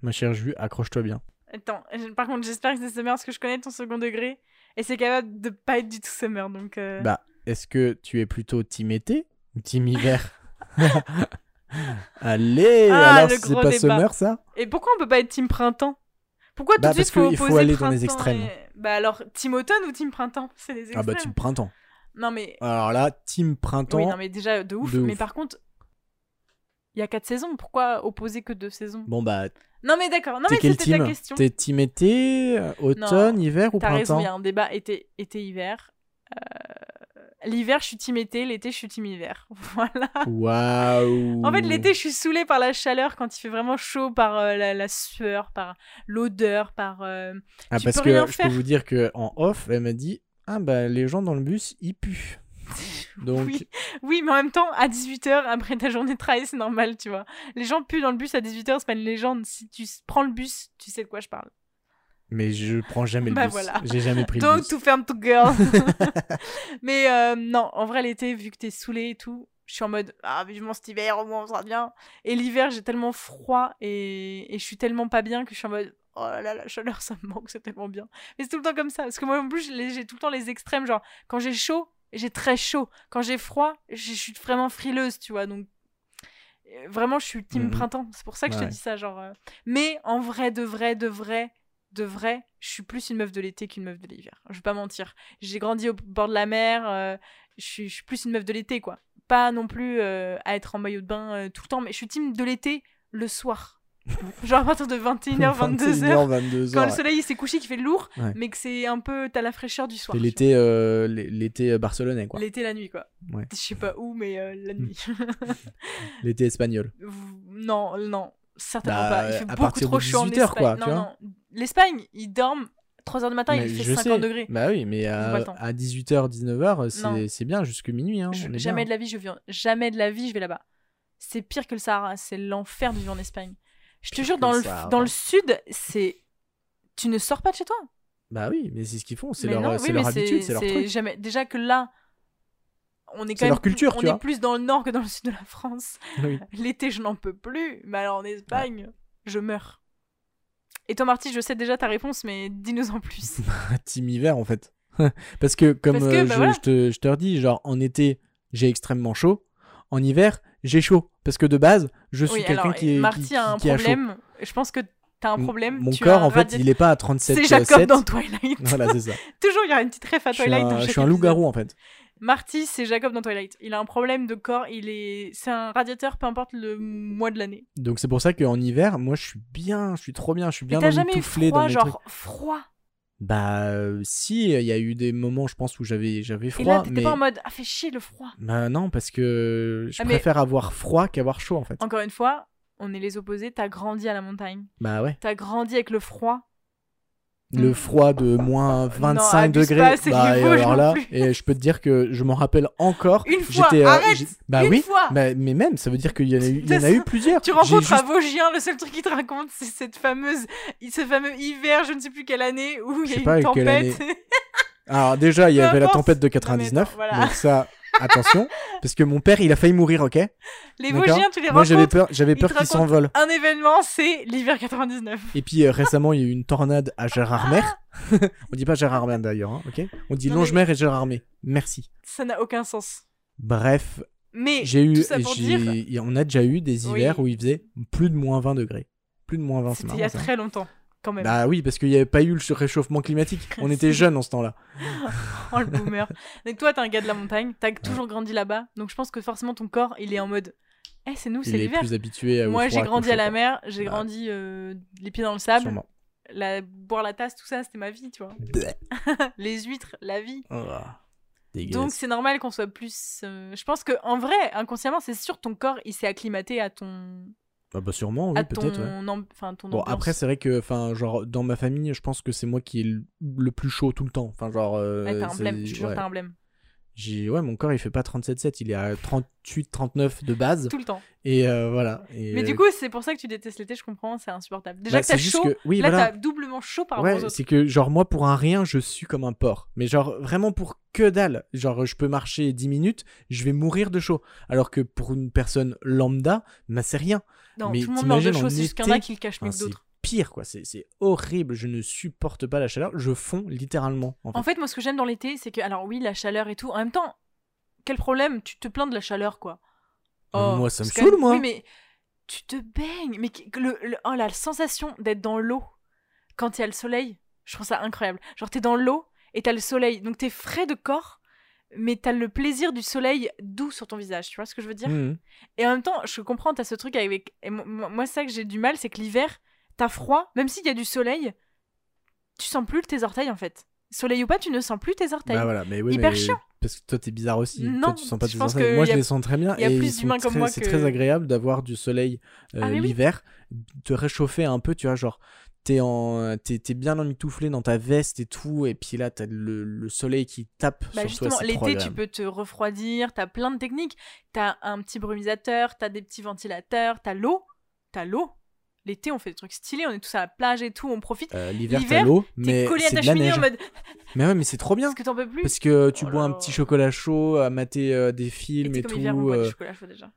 S2: ma chère Ju, accroche-toi bien.
S3: Attends, par contre, j'espère que c'est Summer parce que je connais ton second degré et c'est capable de pas être du tout Summer donc. euh,
S2: Bah, est-ce que tu es plutôt team été ou team hiver Allez,
S3: Ah,
S2: alors c'est pas
S3: débat.
S2: summer ça?
S3: Et pourquoi on peut pas être Team Printemps? Pourquoi tout
S2: Bah,
S3: de suite faut
S2: faut aller dans les extrêmes.
S3: et- Bah alors, Team Automne ou Team Printemps? C'est les
S2: Ah
S3: extrêmes.
S2: bah team printemps.
S3: Non mais.
S2: Alors là, team printemps.
S3: Oui, non mais déjà de ouf.
S2: de
S3: mais
S2: ouf.
S3: par contre, il y a quatre saisons. Pourquoi opposer que deux saisons?
S2: Bon bah,
S3: Non mais d'accord. Non mais c'était ta question.
S2: T'es team été, automne, hiver ou
S3: T'as raison,
S2: printemps?
S3: il y a un débat été, été hiver. Euh, L'hiver, je suis team été. L'été, je suis team hiver. Voilà.
S2: Waouh
S3: En fait, l'été, je suis saoulée par la chaleur quand il fait vraiment chaud, par euh, la, la sueur, par l'odeur, par. euh,
S2: Ah,
S3: tu
S2: parce
S3: peux
S2: que
S3: rien
S2: je
S3: faire.
S2: peux vous dire que en off, elle m'a dit Ah bah les gens dans le bus, ils puent. Donc,
S3: Oui. Oui, mais en même temps, à 18h, après ta journée de travail, c'est normal, tu vois. Les gens puent dans le bus à 18h, c'est pas une légende. Si tu prends le bus, tu sais de quoi je parle.
S2: mais je prends jamais le
S3: Bah
S2: bus.
S3: voilà.
S2: J'ai jamais pris le
S3: Donc,
S2: bus.
S3: tout ferme, tout girl. mais euh, non, en vrai, l'été, vu que t'es saoulé et tout, je suis en mode Ah, vivement cet hiver, au moins on sera bien. Et l'hiver, j'ai tellement froid et... et je suis tellement pas bien que je suis en mode Oh là là, la chaleur, ça me manque, c'est tellement bien. Mais c'est tout le temps comme ça. Parce que moi, en plus, j'ai tout le temps les extrêmes. Genre, quand j'ai chaud, j'ai très chaud. Quand j'ai froid, je suis vraiment frileuse, tu vois. Donc, euh, vraiment, je suis team
S2: Mhm.
S3: printemps. C'est pour ça que je te dis ça. Genre, euh. Mais en vrai, de vrai, de vrai, de vrai, je suis plus une meuf de l'été qu'une meuf de l'hiver. Je vais pas mentir. J'ai grandi au bord de la mer. euh, je, suis, je suis plus une meuf de l'été, quoi. Pas non plus euh, à être en maillot de bain tout le temps, mais je suis team de l'été le soir. Genre à partir de 21h, 22h.
S2: 22h.
S3: Quand le soleil il s'est couché, qui fait lourd,
S2: Ouais.
S3: mais que c'est un peu. T'as la fraîcheur du soir.
S2: L'été, euh, l'é- l'été euh, barcelonais, quoi.
S3: L'été, la nuit, quoi.
S2: Ouais.
S3: Je sais pas où, mais euh, la nuit.
S2: L'été espagnol.
S3: non, non, certainement
S2: Bah,
S3: pas. Il fait
S2: à
S3: beaucoup trop chaud en
S2: 18 heures,
S3: Espagne.
S2: quoi,
S3: non, non. L'Espagne, ils dorment 3h du matin,
S2: Mais
S3: il fait
S2: je
S3: 50
S2: sais.
S3: degrés.
S2: Bah oui, mais à,
S3: le temps.
S2: à 18h, 19h,
S3: Non.
S2: c'est, c'est bien jusque minuit. Hein,
S3: Je-
S2: on est
S3: jamais
S2: bien.
S3: de la vie, je viens. Jamais de la vie, je vais là-bas. C'est pire que le Sahara. C'est l'enfer de vivre en Espagne. Je te jure, dans
S2: le
S3: dans le sud, c'est. Tu ne sors pas de chez toi.
S2: Bah oui, mais c'est ce qu'ils font, c'est leur, c'est
S3: oui,
S2: leur habitude, c'est leur truc.
S3: jamais... Déjà que là, on est quand même
S2: leur culture,
S3: plus...
S2: tu
S3: on
S2: vois.
S3: est plus dans le nord que dans le sud de la France.
S2: Oui.
S3: L'été, je n'en peux plus. Mais alors en Espagne, je meurs. Et toi, Marty, je sais déjà ta réponse, mais dis-nous en plus.
S2: Team hiver en fait. Parce que comme
S3: Parce que,
S2: euh,
S3: bah
S2: je,
S3: voilà.
S2: je te, je te redis, genre en été j'ai extrêmement chaud, en hiver j'ai chaud. Parce que de base, je suis
S3: Oui,
S2: quelqu'un qui, est-
S3: Marty
S2: qui,
S3: a un
S2: qui a chaud.
S3: problème. Je pense que t'as un problème.
S2: Mon
S3: tu
S2: corps, en fait, il est pas à 37
S3: C'est Jacob
S2: 7.
S3: dans Twilight.
S2: Voilà, c'est ça.
S3: Toujours, il y aura une petite ref à
S2: Je suis
S3: Twilight.
S2: un,
S3: dans
S2: je suis un loup-garou, en fait.
S3: Marty, c'est Jacob dans Twilight. Il a un problème de corps. Il est, c'est un radiateur, peu importe le mois de l'année.
S2: Donc c'est pour ça qu'en hiver, moi, je suis bien, je suis trop bien, je suis bien
S3: t'as jamais eu
S2: dans
S3: froid,
S2: mes
S3: genre
S2: trucs.
S3: froid?
S2: Bah, euh, si, il y a eu des moments, je pense, où j'avais j'avais
S3: Et
S2: froid,
S3: là, t'étais
S2: mais...
S3: pas en mode ah fait chier le froid.
S2: Bah non, parce que je
S3: Ah, mais-
S2: préfère avoir froid qu'avoir chaud, en fait.
S3: Encore une fois, on est les opposés. T'as grandi à la montagne.
S2: Bah ouais.
S3: T'as grandi avec le froid.
S2: Le
S3: Mm.
S2: froid de moins 25
S3: abuse
S2: degrés,
S3: pas
S2: bah, et alors là, et je peux te dire que je m'en rappelle encore.
S3: Une fois,
S2: J'étais, euh,
S3: arrête
S2: Bah
S3: Une
S2: oui,
S3: fois.
S2: bah, mais même, ça veut dire qu'il y en a eu, il y en a eu plusieurs.
S3: Tu rencontres un
S2: juste-
S3: Vosgien, le seul truc qu'il te raconte, c'est cette fameuse, ce fameux hiver, je ne sais plus quelle année, où il y a eu une tempête.
S2: Alors déjà, il y avait la tempête de
S3: mais
S2: 99,
S3: attends, voilà.
S2: donc ça, attention, parce que mon père, il a failli mourir, ok?
S3: Les. Vosgiens, tu les
S2: Moi, j'avais peur, j'avais peur
S3: te
S2: qu'il
S3: racontent-
S2: s'envole.
S3: Un événement, c'est l'hiver 99.
S2: Et puis euh, récemment, il y a eu une tornade à Gérardmer. On dit pas Gérardmer d'ailleurs, hein, ok? On dit
S3: Non, mais-
S2: Longemer et Gérardmer. Merci.
S3: Ça n'a aucun sens.
S2: Bref,
S3: Mais
S2: j'ai eu,
S3: tout ça pour
S2: j'ai-
S3: dire,
S2: on a déjà eu des
S3: Oui.
S2: hivers où il faisait plus de moins 20 degrés. Plus de moins 20, c'est
S3: il y a très longtemps, quand même.
S2: Bah oui, parce qu'il n'y avait pas eu le réchauffement climatique. On était jeunes en ce temps-là.
S3: Oh le boomer. Donc toi, t'es un gars de la montagne, t'as toujours grandi là-bas, donc je pense que forcément ton corps, il est en mode, eh c'est nous, c'est
S2: Il est
S3: l'hiver.
S2: plus habitué au
S3: Moi, j'ai grandi à la mer, j'ai
S2: Ouais.
S3: grandi euh, les pieds dans le sable,
S2: Sûrement.
S3: la... boire la tasse, tout ça, c'était ma vie, tu vois. Les huîtres, la vie.
S2: Oh.
S3: Donc c'est normal qu'on soit plus. euh, Je pense que en vrai, inconsciemment, c'est sûr ton corps il s'est acclimaté à ton,
S2: Ah bah sûrement, oui, peut-être. ouais. Bon, après, c'est vrai que, enfin, genre, dans ma famille, je pense que c'est moi qui est le- plus chaud tout le temps. Enfin, genre. euh,
S3: t'as un je jure,
S2: ouais.
S3: t'as un blême.
S2: J'ai- ouais, mon corps, il fait pas 37,7, il est à 38, 39 de base.
S3: Tout le temps.
S2: Et euh, voilà. Et,
S3: Mais
S2: euh,
S3: du coup, c'est pour ça que tu détestes l'été, je comprends, c'est insupportable. Déjà
S2: bah,
S3: que t'as chaud,
S2: que- oui,
S3: là
S2: voilà.
S3: t'as doublement chaud par
S2: Ouais,
S3: rapport aux autres.
S2: c'est que genre moi pour un rien je suis comme un porc. Mais genre vraiment pour que dalle. Genre je peux marcher 10 minutes, je vais mourir de chaud. Alors que pour une personne lambda, bah c'est rien.
S3: Non,
S2: mais
S3: tout le monde meurt de chaud, c'est juste qu'il y en a qui le cachent
S2: Enfin,
S3: mieux que d'autres.
S2: pire quoi, c'est c'est horrible, je ne supporte pas la chaleur, je fonds littéralement. En fait.
S3: En fait, moi, ce que j'aime dans l'été, c'est que, alors oui, la chaleur et tout, en même temps, quel problème? Tu te plains de la chaleur, quoi.
S2: Moi, ça me saoule, moi.
S3: Oui, mais tu te baignes. Mais le, le- oh, la sensation d'être dans l'eau quand il y a le soleil, je trouve ça incroyable. Genre, t'es dans l'eau et t'as le soleil. Donc, t'es frais de corps, mais t'as le plaisir du soleil doux sur ton visage. Tu vois ce que je veux dire
S2: Mhm.
S3: Et en même temps, je comprends, t'as ce truc avec. et mo- mo- moi, c'est ça que j'ai du mal, c'est que l'hiver, t'as froid, même s'il y a du soleil, tu sens plus tes orteils en fait. Soleil ou pas, tu ne sens plus tes orteils.
S2: Bah voilà, mais oui,
S3: Hyper
S2: mais
S3: chiant.
S2: parce que toi t'es bizarre aussi.
S3: Non,
S2: toi tu sens pas tes orteils. Moi je les sens très bien
S3: y a
S2: et
S3: plus comme moi
S2: c'est
S3: que-
S2: très agréable d'avoir du soleil euh,
S3: Ah, oui.
S2: l'hiver, te réchauffer un peu, tu vois, genre t'es en t'es t'es bien emmitouflé dans ta veste et tout et puis là t'as le, le soleil qui tape
S3: Bah
S2: sur
S3: justement, l'été, tu peux te refroidir, t'as plein de techniques. T'as un petit brumisateur, t'as des petits ventilateurs, t'as l'eau. T'as l'eau. L'été, on fait des trucs stylés, on est tous à la plage et tout, on profite.
S2: Euh, l'hiver t'as l'eau mais
S3: collé à
S2: c'est
S3: ta cheminée
S2: neige.
S3: en mode
S2: Mais ouais mais c'est trop bien
S3: est-ce que t'en peux plus?
S2: Parce que tu
S3: Oh
S2: bois un petit chocolat chaud à mater euh, des
S3: Et
S2: films
S3: t'es
S2: et,
S3: comme
S2: tout.
S3: hiver, on boit
S2: euh,
S3: du chocolat chaud déjà.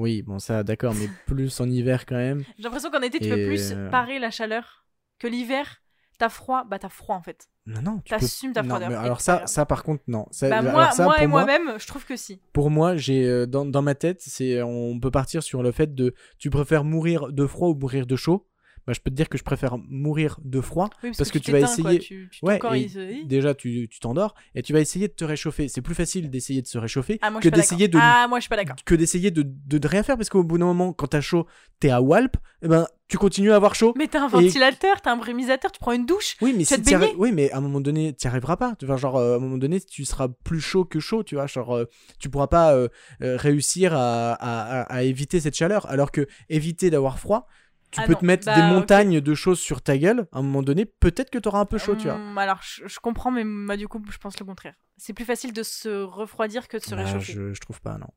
S2: Oui bon ça d'accord mais plus en hiver quand même.
S3: J'ai l'impression qu'en été, tu peux plus
S2: euh,
S3: parer la chaleur. Que l'hiver, t'as froid, bah t'as froid en fait.
S2: Non non tu peux.
S3: T'assumes ta
S2: Non,
S3: froideur.
S2: mais alors ça ça par contre non. Ça-
S3: Bah
S2: alors
S3: moi,
S2: ça,
S3: moi
S2: pour
S3: et
S2: moi,
S3: moi-même, je trouve que si.
S2: Pour moi, j'ai euh, dans, dans ma tête, c'est on peut partir sur le fait de tu préfères mourir de froid ou mourir de chaud? Bah, je peux te dire que je préfère mourir de froid.
S3: Oui,
S2: Parce que tu vas essayer-
S3: tu- tu-
S2: Ouais, et
S3: se-
S2: Déjà, tu t'endors et tu vas essayer de te réchauffer. C'est plus facile d'essayer de se réchauffer
S3: Ah, moi,
S2: que d'essayer de
S3: d'accord. Ah, moi, je suis pas d'accord.
S2: que d'essayer de, de, de rien faire parce qu'au bout d'un moment, quand t'as chaud, t'es à Walp, et ben tu continues à avoir chaud.
S3: Mais t'as un
S2: Et-
S3: ventilateur, t'as un brumisateur, tu prends une douche.
S2: Oui, mais
S3: Tu vas
S2: si
S3: te
S2: t'y arri-
S3: baigner
S2: oui, mais à un moment donné, tu arriveras pas. Tu genre, euh, à un moment donné, tu seras plus chaud que chaud, tu vois. Genre, euh, tu pourras pas euh, euh, réussir à, à, à- à éviter cette chaleur. Alors que éviter d'avoir froid, tu
S3: Ah
S2: peux
S3: non,
S2: te mettre
S3: bah,
S2: des montagnes de choses sur ta gueule. À un moment donné, peut-être que t'auras un peu chaud, tu vois.
S3: Hum, alors, je, je comprends, mais moi, du coup, je pense le contraire. C'est plus facile de se refroidir que de se
S2: Bah,
S3: réchauffer.
S2: je, je trouve pas, non.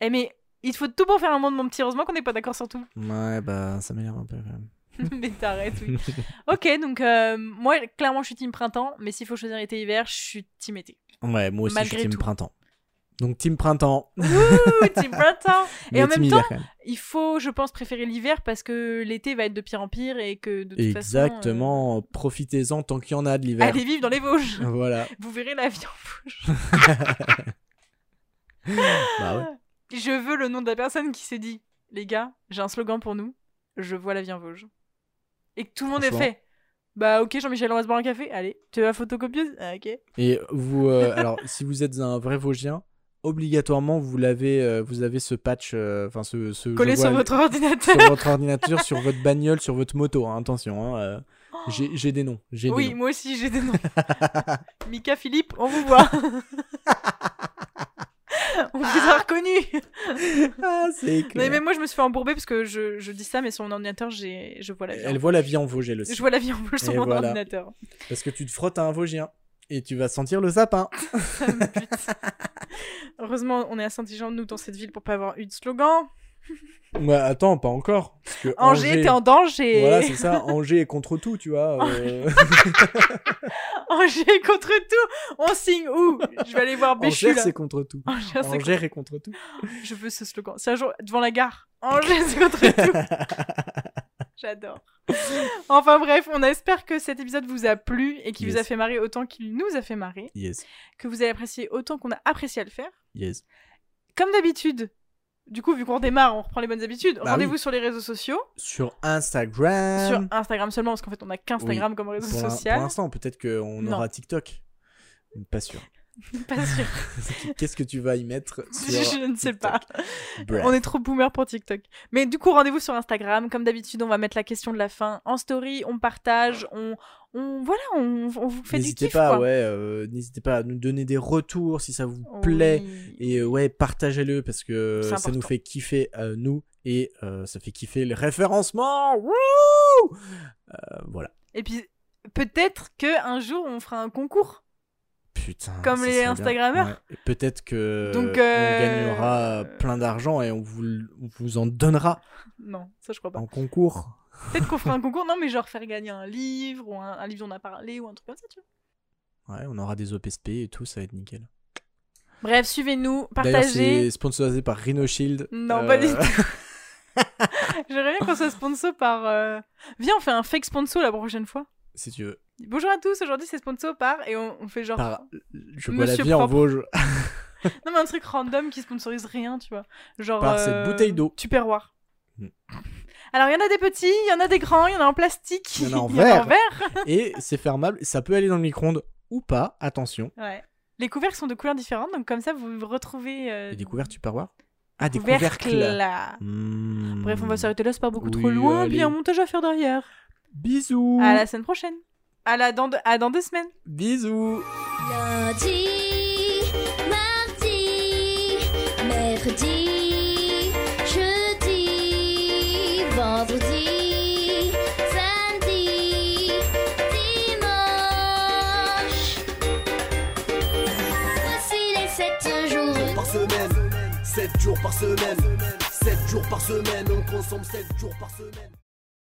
S3: Eh, mais il te faut tout pour faire un monde, mon petit. Heureusement qu'on n'est pas d'accord sur tout.
S2: Ouais, bah, ça m'énerve un peu quand même.
S3: mais t'arrêtes, oui. ok, donc, euh, moi, clairement, je suis team printemps, mais s'il faut choisir été-hiver, je suis team été.
S2: Ouais, moi aussi, je suis team
S3: tout.
S2: printemps. Donc, team printemps.
S3: Ouh, team printemps Et en même temps, il faut, je pense, préférer l'hiver parce que l'été va être de pire en pire et que de toute façon.
S2: Exactement. Profitez-en tant qu'il y en a de
S3: euh,
S2: l'hiver.
S3: Allez vivre dans les Vosges.
S2: Voilà.
S3: Vous verrez la vie en Vosges.
S2: Bah ouais.
S3: Je veux le nom de la personne qui s'est dit Les gars, j'ai un slogan pour nous. Je vois la vie en Vosges. Et que tout le monde ait fait Bah, ok, Jean-Michel, on va se boire un café. Allez, tu vas photocopieuse Ah, ok.
S2: Et vous, euh, alors, si vous êtes un vrai Vosgien, obligatoirement, vous l'avez, euh, vous avez ce patch, euh, enfin ce, ce
S3: Collé sur votre ordinateur.
S2: sur votre ordinateur, sur votre bagnole, sur votre moto. hein, attention, hein, euh, j'ai j'ai des noms. J'ai
S3: Oui,
S2: des noms.
S3: moi aussi, j'ai des noms. Mika, Philippe, on vous voit. on vous a reconnus.
S2: Ah, c'est clair.
S3: mais moi, je me suis fait embourber parce que je, je dis ça, mais sur mon ordinateur, j'ai, je vois la vie. en
S2: Elle voit la vie en Vosges, elle aussi.
S3: Je vois la vie en bouche sur mon
S2: voilà.
S3: ordinateur.
S2: Parce que tu te frottes à un Vosgien et tu vas sentir le sapin.
S3: Ça me bute. Heureusement, on est à Saint-Jean, nous, dans cette ville, pour pas avoir eu de slogan.
S2: Ouais, attends, pas encore. Parce que
S3: Angers, t'es en danger.
S2: Voilà, c'est ça. Angers est contre tout, tu vois. euh,
S3: Angers contre tout. On signe où? Je vais aller voir Béchu,
S2: Angers, c'est contre tout.
S3: Angers, c'est contre-
S2: Angers est contre tout.
S3: Je veux ce slogan. C'est un jour devant la gare. Angers, c'est contre tout. J'adore. Enfin bref, on espère que cet épisode vous a plu et qu'il vous a fait marrer autant qu'il nous a fait marrer.
S2: Yes,
S3: Que vous avez apprécié autant qu'on a apprécié à le faire.
S2: yes.
S3: Comme d'habitude, du coup, vu qu'on démarre, on reprend les bonnes habitudes.
S2: Bah
S3: Rendez-vous
S2: oui.
S3: sur les réseaux sociaux.
S2: Sur Instagram.
S3: Sur Instagram seulement, parce qu'en fait, on a qu'Instagram comme réseau
S2: Pour
S3: social.
S2: Pour l'instant, peut-être qu'on aura TikTok. Pas sûr.
S3: Pas sûr.
S2: Qu'est-ce que tu vas y mettre sur
S3: Je ne sais
S2: TikTok
S3: pas.
S2: Bref.
S3: On est trop boomer pour TikTok. Mais du coup, rendez-vous sur Instagram. Comme d'habitude, on va mettre la question de la fin en story. On partage. On, on voilà, on, on vous fait du
S2: N'hésitez
S3: kiff.
S2: pas,
S3: quoi.
S2: ouais, euh, n'hésitez pas à nous donner des retours si ça vous
S3: Oui.
S2: plaît. Et euh, ouais, partagez-le parce que
S3: C'est
S2: ça nous fait kiffer nous et euh, ça fait kiffer le référencement. Wouh voilà.
S3: Et puis, peut-être que un jour, on fera un concours.
S2: Putain.
S3: Comme les. Instagrammeurs.
S2: Ouais. Peut-être que
S3: Donc,
S2: on
S3: euh,
S2: gagnera plein d'argent et on vous, on vous en donnera
S3: Non, ça, je crois pas.
S2: en concours.
S3: Peut-être qu'on fera un concours. Non, mais genre faire gagner un livre ou un, un livre dont on a parlé ou un truc comme ça, tu vois.
S2: Ouais, on aura des OPSP et tout, ça va être nickel.
S3: Bref, suivez-nous, partagez.
S2: c'est sponsorisé par Rhino Shield.
S3: Non,
S2: Euh,
S3: pas du tout. J'aimerais bien qu'on soit sponsor par. euh, Viens, on fait un fake sponsor la prochaine fois.
S2: Si tu veux.
S3: Bonjour à tous, aujourd'hui c'est sponsor par. Et on, on fait genre.
S2: Par... Je vois la vie en
S3: propre.
S2: Vosges.
S3: Non, mais un truc random qui sponsorise rien, tu vois. Genre.
S2: Par cette
S3: euh,
S2: bouteille d'eau.
S3: Tupperware.
S2: Hmm.
S3: Alors, il y en a des petits, il y en a des grands, il y en a en plastique,
S2: Il y en a en
S3: en verre.
S2: et c'est fermable. Ça peut aller dans le micro-ondes ou pas. Attention.
S3: Ouais. Les couvercles sont de couleurs différentes, donc comme ça vous retrouvez. Euh,
S2: Et des couverts Tupperware Ah, des
S3: couvercles.
S2: couvercles. Hmm.
S3: Bref, on va s'arrêter là, c'est pas beaucoup
S2: Oui,
S3: trop loin,
S2: allez.
S3: puis un montage à faire derrière.
S2: Bisous.
S3: À la semaine prochaine. À la dans, deux- à dans deux semaines.
S2: Bisous.
S4: Lundi, mardi, mercredi, jeudi, vendredi, samedi, dimanche. Voici les sept jours.
S1: par semaine 7 jours par semaine 7 jours par semaine On consomme 7 jours par semaine